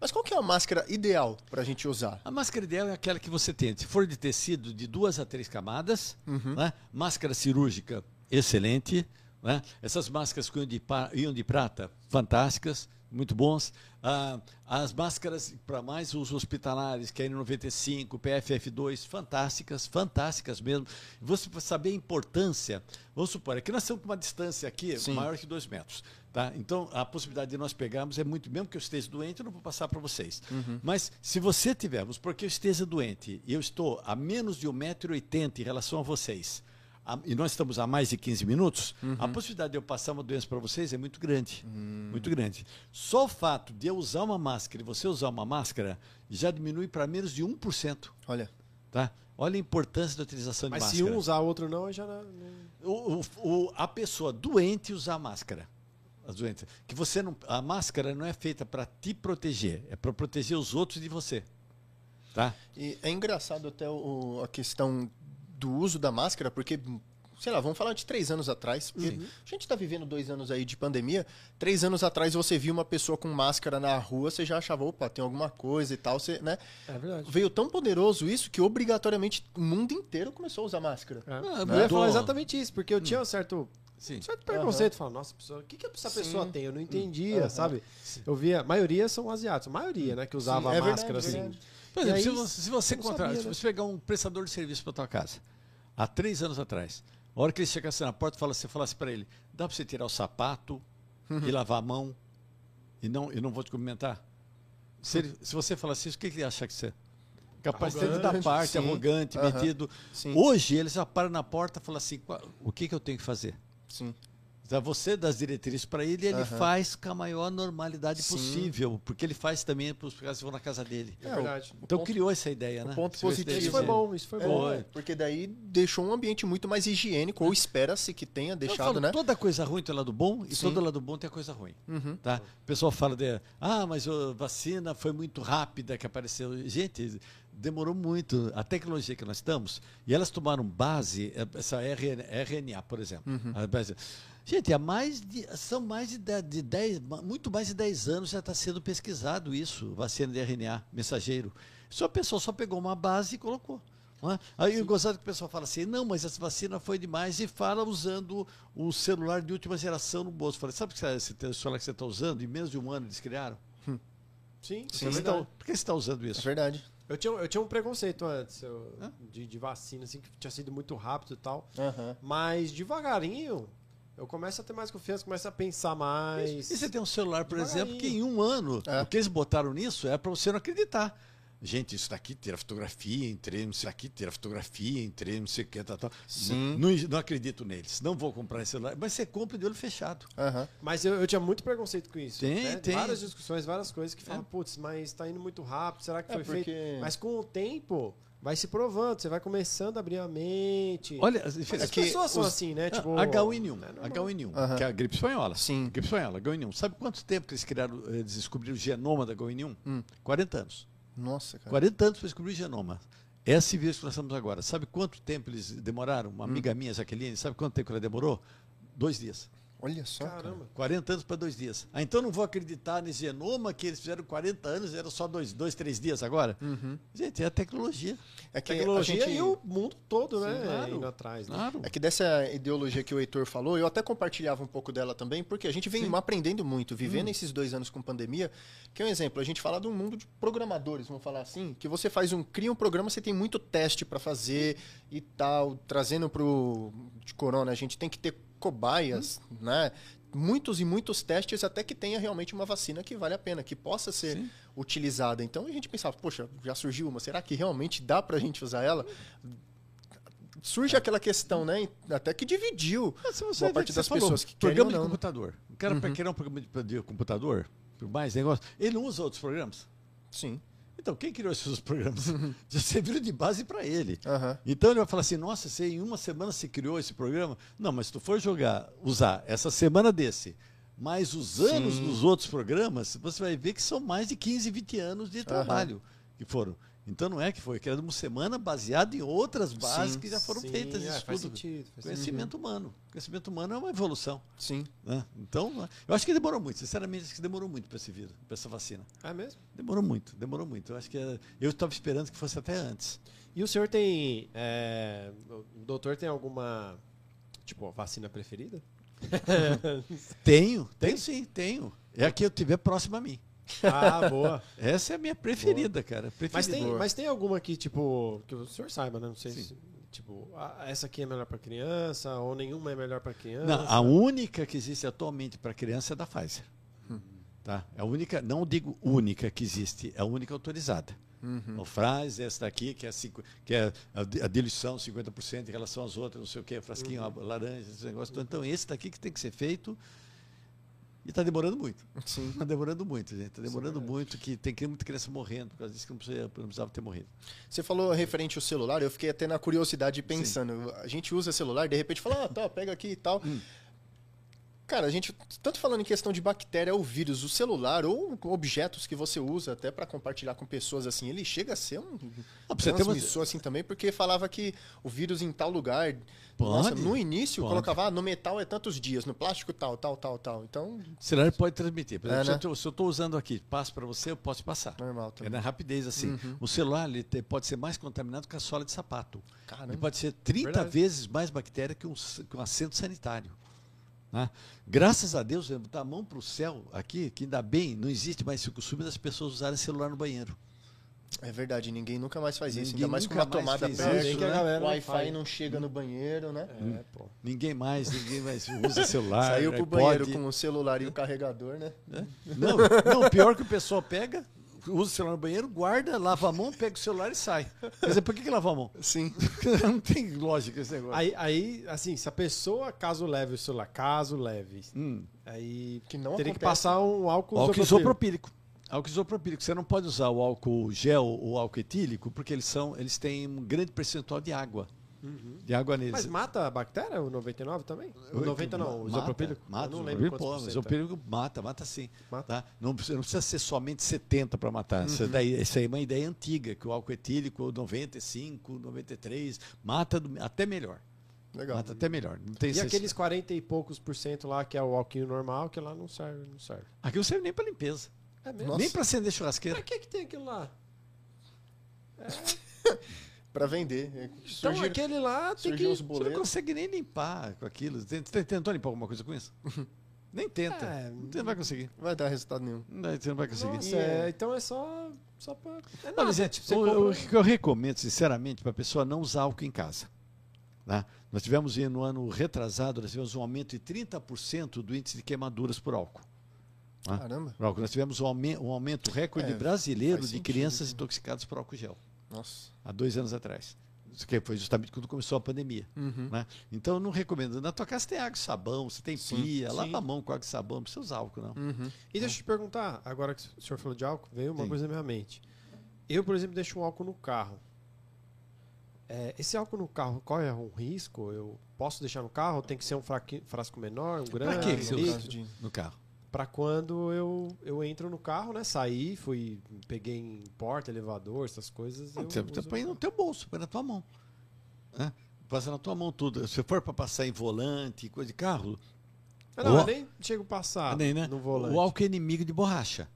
Mas qual que é a máscara ideal pra gente usar? A máscara ideal é aquela que você tem. Se for de tecido, de duas a três camadas. né? Máscara cirúrgica, excelente. né? Essas máscaras com íon de, íon de prata, fantásticas, muito bons. Ah, as máscaras para mais os hospitalares, que é N95, PFF2, fantásticas, fantásticas mesmo. Você saber a importância, vamos supor, aqui nós estamos com uma distância aqui Sim. maior que dois metros. Tá? Então, a possibilidade de nós pegarmos é muito, mesmo que eu esteja doente, eu não vou passar para vocês. Mas se você tivermos, porque eu esteja doente e eu estou a menos de 1,80m em relação a vocês, a- e nós estamos a mais de 15 minutos, a possibilidade de eu passar uma doença para vocês é muito grande. Muito grande. Só o fato de eu usar uma máscara e você usar uma máscara já diminui para menos de 1%. Olha, Tá? Olha a importância da utilização Mas de se máscara. um usar, o outro não, já não. O, o- o- a pessoa doente usar máscara. As doentes. Que você não, a máscara não é feita para te proteger, é para proteger os outros de você. Tá? e é engraçado até o- a questão do uso da máscara, porque, sei lá, vamos falar de três anos atrás. porque Sim. A gente tá vivendo dois anos aí de pandemia. Três anos atrás você viu uma pessoa com máscara na rua, você já achava, opa, tem alguma coisa e tal, você, né? É verdade. Veio tão poderoso isso que obrigatoriamente o mundo inteiro começou a usar máscara. É. Ah, eu ia mudou. falar exatamente isso, porque eu tinha um certo, Sim. certo preconceito. Falava, nossa, pessoa, o que, que essa pessoa Sim. tem? Eu não entendia, Aham. sabe? Eu via, a maioria são asiáticos, a maioria, né, que usava é a verdade, máscara é assim. verdade. Por exemplo, E se aí, você, se você eu sabia, se você pegar um prestador de serviço para tua casa, há três anos atrás, a hora que ele chegasse na porta, fala- você falasse para ele, dá para você tirar o sapato e *laughs* lavar a mão e não, e não vou te cumprimentar? Se, ele- se você falasse isso, o que ele acha que você é? Capaz de da parte, sim. arrogante, metido. Sim. Hoje ele já para na porta e fala assim, "Qual- o que, que eu tenho que fazer? Sim. Então, você dá as diretrizes para ele e ele Aham. faz com a maior normalidade Sim. possível, porque ele faz também para os caras que vão na casa dele. É verdade. o Então ponto- criou essa ideia, né? ponto positivo. Isso foi bom, isso foi É, bom. Foi. porque daí deixou um ambiente muito mais higiênico, ou espera-se que tenha Eu deixado, falo, né? toda coisa ruim tem lado bom e Sim. todo lado bom tem a coisa ruim. Uhum. Tá? O pessoal fala de, ah, mas a vacina foi muito rápida que apareceu. Gente, demorou muito. A tecnologia que nós estamos, e elas tomaram base, eh, essa RN RNA, por exemplo. Uhum. Gente, há mais de, são mais de 10, de 10, muito mais de 10 anos já está sendo pesquisado isso, vacina de RNA, mensageiro. Só a pessoa só pegou uma base e colocou. é? Aí o gozado que o pessoal fala assim, não, mas essa vacina foi demais e fala usando o celular de última geração no bolso. Falei, sabe que esse celular que você está usando? Em menos de um ano eles criaram? Sim, isso Sim. é tá- por que você está usando É isso? verdade. Eu tinha, eu tinha um preconceito antes eu- de, de vacina, assim, que tinha sido muito rápido e tal. Mas devagarinho, eu começo a ter mais confiança, começo a pensar mais. E você tem um celular, por Devagarinho. exemplo, que em um ano, É. o que eles botaram nisso é para você não acreditar. Gente, isso daqui tira fotografia, entrei, não sei aqui, tira fotografia, entrei, não sei o que, tal, tal. Sim. Não, não acredito neles, não vou comprar esse celular. Mas você compra de olho fechado. Aham. Mas eu, eu tinha muito preconceito com isso. Tem, né? tem. Várias discussões, várias coisas que falam, É. putz, mas tá indo muito rápido, será que É, foi porque- feito? Mas com o tempo, vai se provando, você vai começando a abrir a mente. Olha, as as diferenças. que pessoas são os- assim, né? Tipo, H1N1, é normal. H1N1, Aham. que é a gripe espanhola. Sim. Gripe espanhola, H1N1. Sabe quanto tempo que eles criaram, eles descobriram o genoma da H1N1? Hum. 40 anos. Nossa, cara. 40 anos para descobrir o genoma. Esse vírus que nós estamos agora. Sabe quanto tempo eles demoraram? Uma amiga minha, Jaqueline, sabe quanto tempo ela demorou? Dois dias. Olha só. cara. Caramba. 40 anos para dois dias. Ah, então não vou acreditar nesse genoma que eles fizeram 40 anos, era só dois, dois três dias agora? Gente, é a tecnologia. É que Tecnologia a gente... e o mundo todo, né? claro. Indo atrás, né? Claro. É que dessa ideologia que o Heitor falou, eu até compartilhava um pouco dela também, porque a gente vem aprendendo muito, vivendo esses dois anos com pandemia. Que é um exemplo, a gente fala de um mundo de programadores, vamos falar assim, que você faz um, cria um programa, você tem muito teste para fazer e tal, trazendo pro de corona, a gente tem que ter cobaias, né? Muitos e muitos testes até que tenha realmente uma vacina que vale a pena, que possa ser utilizada. Então a gente pensava, poxa, já surgiu uma, será que realmente dá pra gente usar ela? Surge aquela questão, né? Até que dividiu boa vê parte das você falou, pessoas que programa de não, né? computador. O cara para criar um programa de, de computador, por mais negócio, ele não usa outros programas. Sim. Então, quem criou esses *laughs* programas? Já serviram de base para ele. Aham. Então ele vai falar assim: nossa, você em uma semana você criou esse programa? Não, mas se tu for jogar, usar essa semana desse, mais os anos Sim. dos outros programas, você vai ver que são mais de 15, 20 anos de trabalho que foram. Então não é que foi criado uma semana baseado em outras bases Sim. que já foram Sim, feitas. é, faz sentido, faz Conhecimento humano. Conhecimento humano é uma evolução. Sim. né? Então, eu acho que demorou muito. Sinceramente, acho que demorou muito para esse vírus, para essa vacina. É mesmo? Demorou muito, demorou muito. Eu acho que é- eu estava esperando que fosse até antes. E o senhor tem. é, o doutor tem alguma. Tipo, vacina preferida? *laughs* Tenho, tenho sim, tenho. É a que eu tiver próxima a mim. Ah, boa. *laughs* Essa é a minha preferida, cara. Preferida. Mas tem, mas tem alguma que, tipo, que o senhor saiba, né? Não sei se. Tipo, essa aqui é melhor pra criança, ou nenhuma é melhor pra criança. Não, a única que existe atualmente para criança é da Pfizer. Tá? É a única, não digo única que existe, é a única autorizada. O Fraz, essa daqui, que é, cinco, que é a, a diluição 50% em relação às outras, não sei o que, frasquinho, a laranja, esse negócio. todo. Então, esse daqui que tem que ser feito. E está demorando muito. Sim. Está demorando muito, gente. Está demorando muito, que tem muita criança morrendo, por causa disso que não precisava, não precisava ter morrido. Você falou referente ao celular, eu fiquei até na curiosidade pensando. A gente usa celular, de repente fala, ah, tá, pega aqui e tal. Hum. Cara, a gente, tanto falando em questão de bactéria ou vírus, o celular ou objetos que você usa até para compartilhar com pessoas assim, ele chega a ser um Ah, ter uma- transmissor assim também, porque falava que o vírus em tal lugar, nossa, Pode, no início pode. colocava, ah, no metal é tantos dias, no plástico tal, tal, tal, tal. Então, O celular pode transmitir. Por É, exemplo, se né? se eu estou usando aqui, passo para você, eu posso passar. normal É também. na rapidez assim. O celular ele pode ser mais contaminado que a sola de sapato. Caramba. Ele pode ser 30 Verdade. vezes mais bactéria que um, que um assento sanitário. Né? Graças a Deus, eu botar a mão para o céu aqui, que ainda bem, não existe mais esse costume das pessoas usarem celular no banheiro. É verdade, ninguém nunca mais faz isso, Ninguém ainda mais com uma mais tomada perto, isso, que a né? galera o Wi-Fi não chega no banheiro, né? É, pô. Ninguém mais, ninguém mais usa celular. Saiu pro iPod. banheiro com o celular e o carregador, né? Não, não, pior que o pessoal pega, usa o celular no banheiro, guarda, lava a mão, pega o celular e sai. Quer dizer, por que, que lava a mão? Sim. *laughs* não tem lógica esse negócio. Aí, aí, assim, se a pessoa, caso leve o celular, caso leve, Hum. aí Que não teria que passar um álcool, Álcool isopropílico. Álcool isopropílico. Você não pode usar o álcool gel ou o álcool etílico, porque eles, são, eles têm um grande percentual de água. De água neles. Mas mata a bactéria, o 99 também? O Oi, 90 não, o mata, isopropílico? Mata, Eu não lembro quantos o cento é. isopropílico mata, mata sim. Mata. Tá? Não, precisa- não precisa ser somente 70 para matar. Isso, daí, isso aí é uma ideia antiga, que o álcool etílico, 95, 93, mata do- até melhor. Legal. Mata até melhor. Não tem E aqueles 40 e poucos por cento lá, que é o álcool normal, que lá não serve, não serve. Aqui não serve nem para limpeza. É mesmo? Nossa. Nem para acender churrasqueira. Pra que que tem aquilo lá? *laughs* Pra vender. Então Surgiram- aquele lá tem que... Você não consegue nem limpar com aquilo. Tentou limpar alguma coisa com isso? *laughs* nem tenta. É, Você não vai conseguir. Vai dar resultado nenhum. Não, Você não vai conseguir. Nossa, é, é- então é só, só pra... É Olha, gente, o, compra- o que eu recomendo, sinceramente, para a pessoa não usar álcool em casa. Tá? Nós tivemos no ano retrasado, nós tivemos um aumento de 30% do índice de queimaduras por álcool. Ah. Caramba. Álcool. Nós tivemos um aumento, um aumento recorde É, brasileiro de sentido, crianças né? intoxicadas por álcool gel, Nossa. há dois anos atrás. Que foi justamente quando começou a pandemia. Uhum. né? Então, eu não recomendo. Na tua casa tem água e sabão, você tem Sim, pia, sim. lava a mão com água e sabão, não precisa usar álcool, não. Uhum. E deixa eu te perguntar, agora que o senhor falou de álcool, veio uma Sim. coisa na minha mente. Eu, por exemplo, deixo um álcool no carro. É, esse álcool no carro, qual é o risco? Eu posso deixar no carro? Tem que ser um fraqui- frasco menor, um grande? que que você usa? No carro. Pra quando eu, eu entro no carro, né? Saí, fui, peguei em porta, elevador, essas coisas. eu Você, uso põe no teu bolso, põe na tua mão. Né? Passa na tua mão tudo. Se for para passar em volante, coisa de carro, Ah, não, O- eu nem chego passado Ah, nem, né? no volante. O álcool é inimigo de borracha.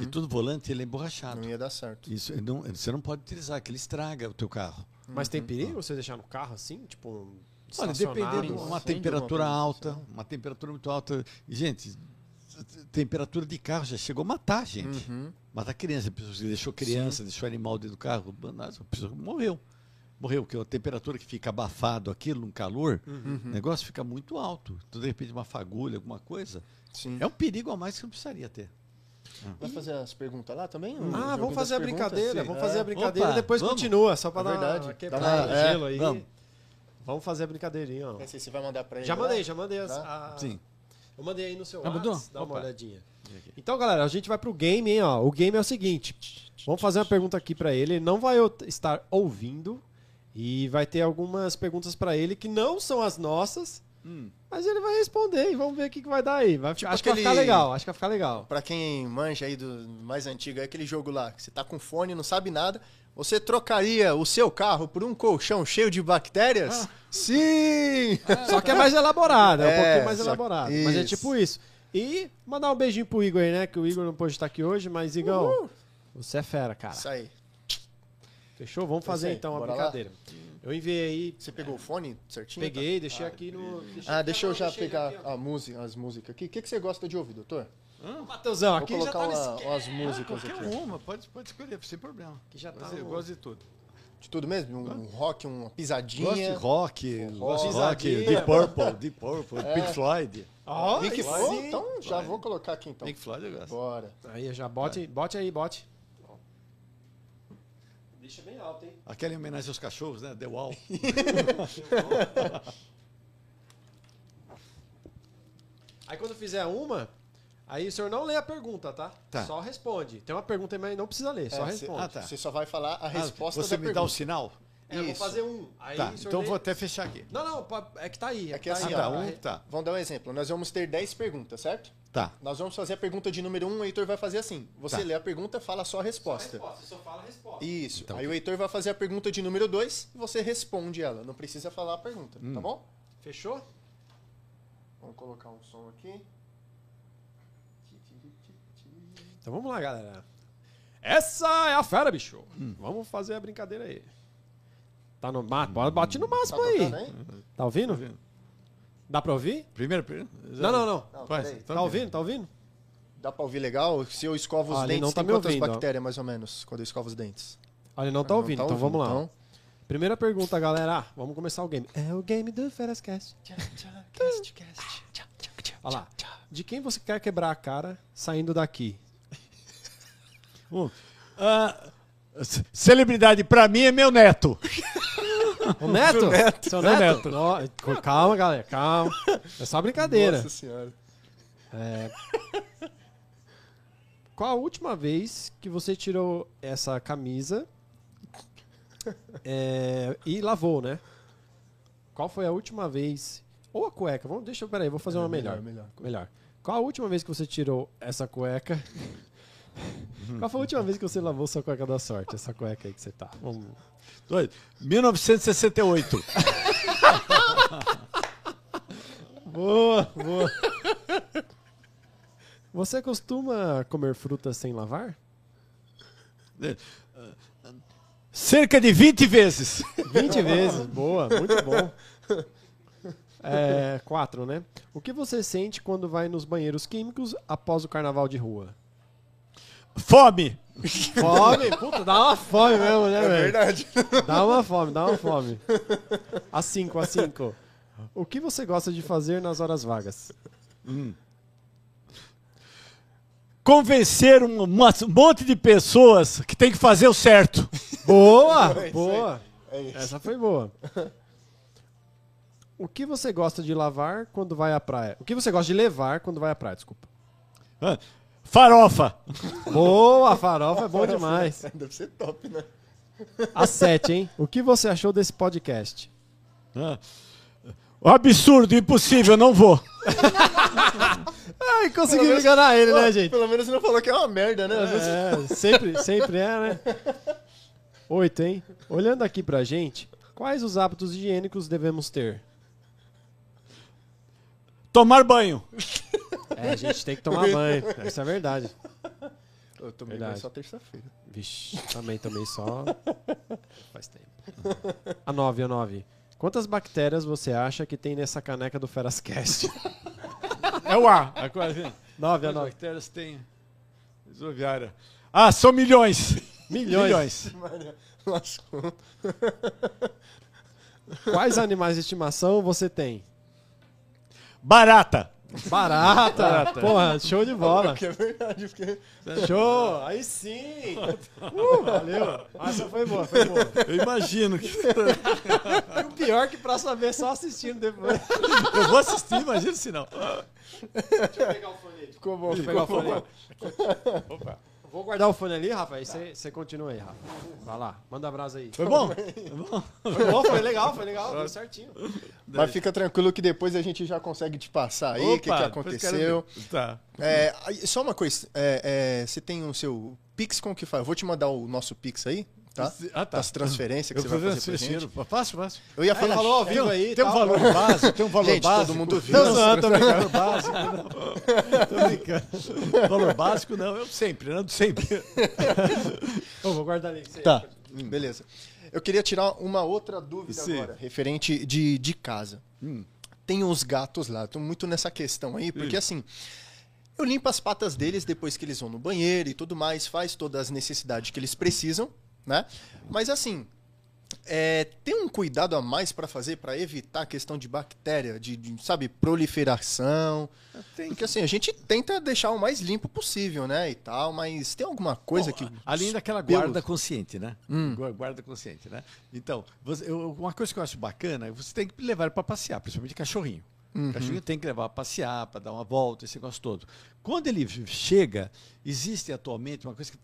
E todo volante ele é emborrachado. Não ia dar certo. Isso, não- você não pode utilizar, que ele estraga o teu carro. Mas tem perigo você deixar no carro assim? Tipo, Olha, dependendo de uma Acende temperatura alta, uma temperatura muito alta. Gente, temperatura de carro já chegou a matar, gente. Uhum. Matar criança. A pessoa que deixou criança, deixou animal dentro do carro, pessoa morreu. Morreu, porque a temperatura que fica abafado aquilo, no calor, Uhum. o negócio fica muito alto. Então, de repente, uma fagulha, alguma coisa. Sim. É um perigo a mais que não precisaria ter. Vai fazer as perguntas lá também? Ah, vamos fazer a brincadeira, Sim. vamos É. fazer a brincadeira Opa, e depois vamos. continua, só pra É dar verdade. uma Dá uma- é, gelo aí. vamos. Vamos fazer a brincadeirinha, ó. Não sei se você vai mandar pra ele. Já lá. mandei, já mandei as, Tá. a- Sim. Eu mandei aí no seu Ah? WhatsApp, dá uma Opa. olhadinha. Então, galera, a gente vai pro game, hein, ó. O game é o seguinte. Vamos fazer uma pergunta aqui pra ele. Ele não vai estar ouvindo e vai ter algumas perguntas pra ele que não são as nossas, Hum. mas ele vai responder e vamos ver o que, que vai dar aí. Vai, Tipo acho que vai aquele- ficar legal, acho que vai ficar legal. Pra quem manja aí do mais antigo, é aquele jogo lá, que você tá com fone, não sabe nada. Você trocaria o seu carro por um colchão cheio de bactérias? Sim! Só que é mais elaborado, é, um É, pouquinho mais elaborado. Mas é tipo isso. E mandar um beijinho pro Igor aí, né? Que o Igor não pôde estar aqui hoje, mas Igor, Uhul. você é fera, cara. Isso aí. Fechou? Vamos fazer aí, então a bora lá? brincadeira. Eu enviei aí, Você pegou o fone certinho? peguei, deixei aqui no. Ah, deixa eu já deixei pegar a música, as músicas aqui. O que, que você gosta de ouvir, doutor? Mateusão, Vou aqui já colocar tá uma- nesse... umas músicas Qualquer aqui. uma, pode, pode escolher, sem problema. Que já tá eu gosto de tudo. De tudo mesmo? Um, um rock, uma pisadinha. Gosto de rock, gosto de rock. Deep Purple, Deep Purple, Pink Floyd. Ó, Pink Floyd? Então já vou colocar aqui então. Pink Floyd eu gosto. Bora. Aí já bote, bote aí, bote. Deixa bem alto, hein? Aquela em homenagem aos cachorros, né? The Wall. *laughs* Aí quando fizer uma, aí o senhor não lê a pergunta, tá? Tá. Só responde. Tem uma pergunta aí, mas não precisa ler, só É, responde. ah, tá. Você só vai falar a resposta Ah, Você da me dá o sinal? É, eu vou Isso. fazer um. Aí Tá, então lê- vou até fechar aqui. Não, não, é que tá aí. É que tá assim, aí, Ah, tá, ó. um, tá, Vamos dar um exemplo. Nós vamos ter 10 perguntas, certo? tá. Nós vamos fazer a pergunta de número 1, um, o Heitor vai fazer assim. Você Tá. lê a pergunta, fala só a resposta. Resposta, só fala a resposta. Isso. Então, Aí o Heitor vai fazer a pergunta de número 2 e você responde ela. Não precisa falar a pergunta, Hum. tá bom? Fechou? Vamos colocar um som aqui. Então vamos lá, galera. Essa é a fera, bicho. Hum. Vamos fazer a brincadeira aí. Tá no máximo? Bate no Tá máximo aí. tocando aí? Tá ouvindo? ouvindo. Dá pra ouvir? Primeira pergunta? Não, não, não. Não. Então, Tá ouvindo? Tá ouvindo? Dá pra ouvir legal? Se eu escovo os Ah, ele dentes, não tá tem me quantas ouvindo, ó. bactérias, mais ou menos, quando eu escovo os dentes? Olha, ele não tá Ah, ouvindo, então vamos lá. Então, Primeira pergunta, galera. Ah, vamos começar o game. É o game do Ferascast. *laughs* Olha lá. De quem você quer quebrar a cara saindo daqui? Ah, celebridade pra mim é meu neto. O Neto? Seu neto. Seu neto? Nó- calma, galera, calma. É só brincadeira. Nossa senhora. É... Qual a última vez que você tirou essa camisa é, e lavou, né? Qual foi a última vez? Ou a cueca? Vamos, deixa eu, peraí, vou fazer uma melhor. É, melhor. Melhor. Qual a última vez que você tirou essa cueca? *laughs* Qual foi a última vez que você lavou sua cueca da sorte? Essa cueca aí que você tá. Dois. 1968. *laughs* Boa, boa. Você costuma comer frutas sem lavar? Cerca de 20 vezes. 20 vezes. Boa, muito bom. *laughs* É, quatro, né? O que você sente quando vai nos banheiros químicos após o carnaval de rua? Fome. Fome? Puta, dá uma fome mesmo, né, É velho? verdade. Dá uma fome, dá uma fome. A cinco, a cinco. O que você gosta de fazer nas horas vagas? Convencer um, um monte de pessoas que tem que fazer o certo. Boa! É boa! É. Essa foi boa. O que você gosta de lavar quando vai à praia? O que você gosta de levar quando vai à praia? Desculpa. Ah, Farofa. Boa, farofa é bom demais. Deve ser top, né? A sete, hein? O que você achou desse podcast? Ah, absurdo, impossível, não vou. Ai, conseguiu enganar ele, né, gente? Pelo menos não falou que é uma merda, né? Vezes- É, sempre, sempre é, né? Oito, hein? Olhando aqui pra gente, quais os hábitos higiênicos devemos ter? Tomar banho. É, a gente tem que tomar *laughs* banho. Isso é verdade. Eu tomei Verdade. banho só terça-feira. Vixe, também tomei só. Faz tempo. A 9, a 9. Quantas bactérias você acha que tem nessa caneca do Ferascast? É o A. A quase- 9, a Quantas 9. bactérias tem? Resolviária. Ah, são milhões. Milhões. Maria, lascou. Quais animais de estimação você tem? Barata. Barata! Barata. Porra, show de bola. É verdade, porque... Show! Aí sim! Uh, valeu! Ah, Essa foi boa, foi boa. Eu imagino que. E o pior que próxima vez só assistindo depois. Eu vou assistir, imagina se não. Deixa eu pegar o fone aí. Ficou bom. Deixa eu pegar o fone aí. Opa. Vou guardar o fone ali, Rafa, aí você você continua aí, Rafa. Vai lá, manda abraço aí. Foi bom? Foi bom, foi legal, foi legal, deu certinho. Mas fica tranquilo que depois a gente já consegue te passar aí o que, que aconteceu. Tá. É, só uma coisa, é, é, você tem o seu Pix, como que faz? Eu vou te mandar o nosso Pix aí, tá? Ah, tá. Das transferências que Eu você vai fazer pra gente. Fácil, fácil. Eu ia falar... falou ao vivo aí. Tem um valor *laughs* básico, tem um valor Gente, todo básico. mundo viu. Não, não, tô brincando. básico, *laughs* não. Tô brincando. Valor básico, não. Eu sempre, né? Sempre. Eu vou guardar ali. Tá. Beleza. Eu queria tirar uma outra dúvida Sim. agora, referente de, de casa. Hum. Tem os gatos lá, tô muito nessa questão aí, porque assim, eu limpo as patas deles depois que eles vão no banheiro e tudo mais, faz todas as necessidades que eles precisam, né? Mas assim, é, tem um cuidado a mais pra fazer pra evitar a questão de bactéria, de, de, sabe, proliferação. Tem. Porque assim, a gente tenta deixar o mais limpo possível, né, e tal, mas tem alguma coisa Bom, que... Além daquela pelos- guarda consciente, né? Hum. Gua- Guarda consciente, né? Então, você- eu- uma coisa que eu acho bacana é você tem que levar para passear, principalmente cachorrinho. Uhum. Cachorrinho tem que levar para passear, para dar uma volta, esse negócio todo. Quando ele chega, existe atualmente uma coisa que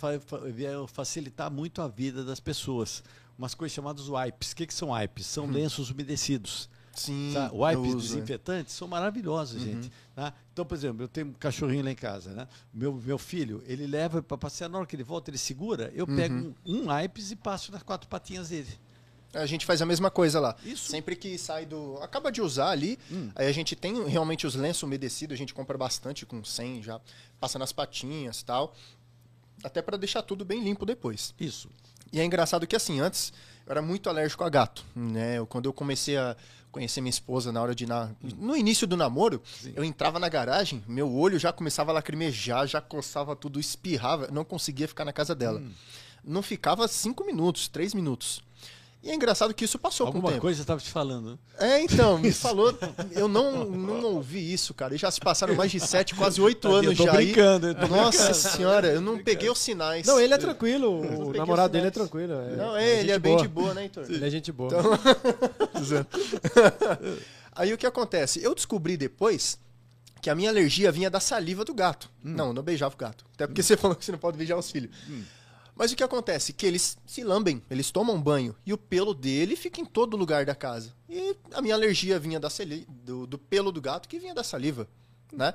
veio facilitar muito a vida das pessoas. Umas coisas chamadas wipes. O que, que são wipes? São lenços umedecidos. Sim, Tá? Wipes é. desinfetantes são maravilhosos, gente. tá? Então, por exemplo, eu tenho um cachorrinho lá em casa, né? Meu, meu filho, ele leva para passear, na hora que ele volta, ele segura, eu pego um, um wipes e passo nas quatro patinhas dele. A gente faz a mesma coisa lá. Isso. Sempre que sai do. Acaba de usar ali, aí a gente tem realmente os lenços umedecidos, a gente compra bastante com 100 já, passa nas patinhas e tal. Até para deixar tudo bem limpo depois. Isso. E é engraçado que assim, antes eu era muito alérgico a gato, né? Eu- quando eu comecei a conhecer minha esposa na hora de na... no início do namoro, eu entrava na garagem, meu olho já começava a lacrimejar, já coçava tudo, espirrava, não conseguia ficar na casa dela. Não ficava cinco minutos, três minutos. E é engraçado que isso passou com o Alguma tempo. coisa eu estava te falando. É, então, me *laughs* falou. Eu não, não ouvi isso, cara. E já se passaram mais de sete, quase oito Tadinho, anos eu tô já. aí. brincando, eu tô Nossa brincando. senhora, eu não peguei os sinais. Não, ele é tranquilo, o namorado dele é tranquilo. É, Não, é, ele gente é bem boa. de boa, né, Heitor? *laughs* Ele é gente boa. *laughs* Aí o que acontece? Eu descobri depois que a minha alergia vinha da saliva do gato. Não, eu não beijava o gato. Até porque você falou que você não pode beijar os filhos. Mas o que acontece? Que eles se lambem, eles tomam banho e o pelo dele fica em todo lugar da casa. E a minha alergia vinha da sali- do, do pelo do gato que vinha da saliva, né?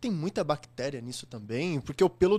Tem muita bactéria nisso também, porque o pelo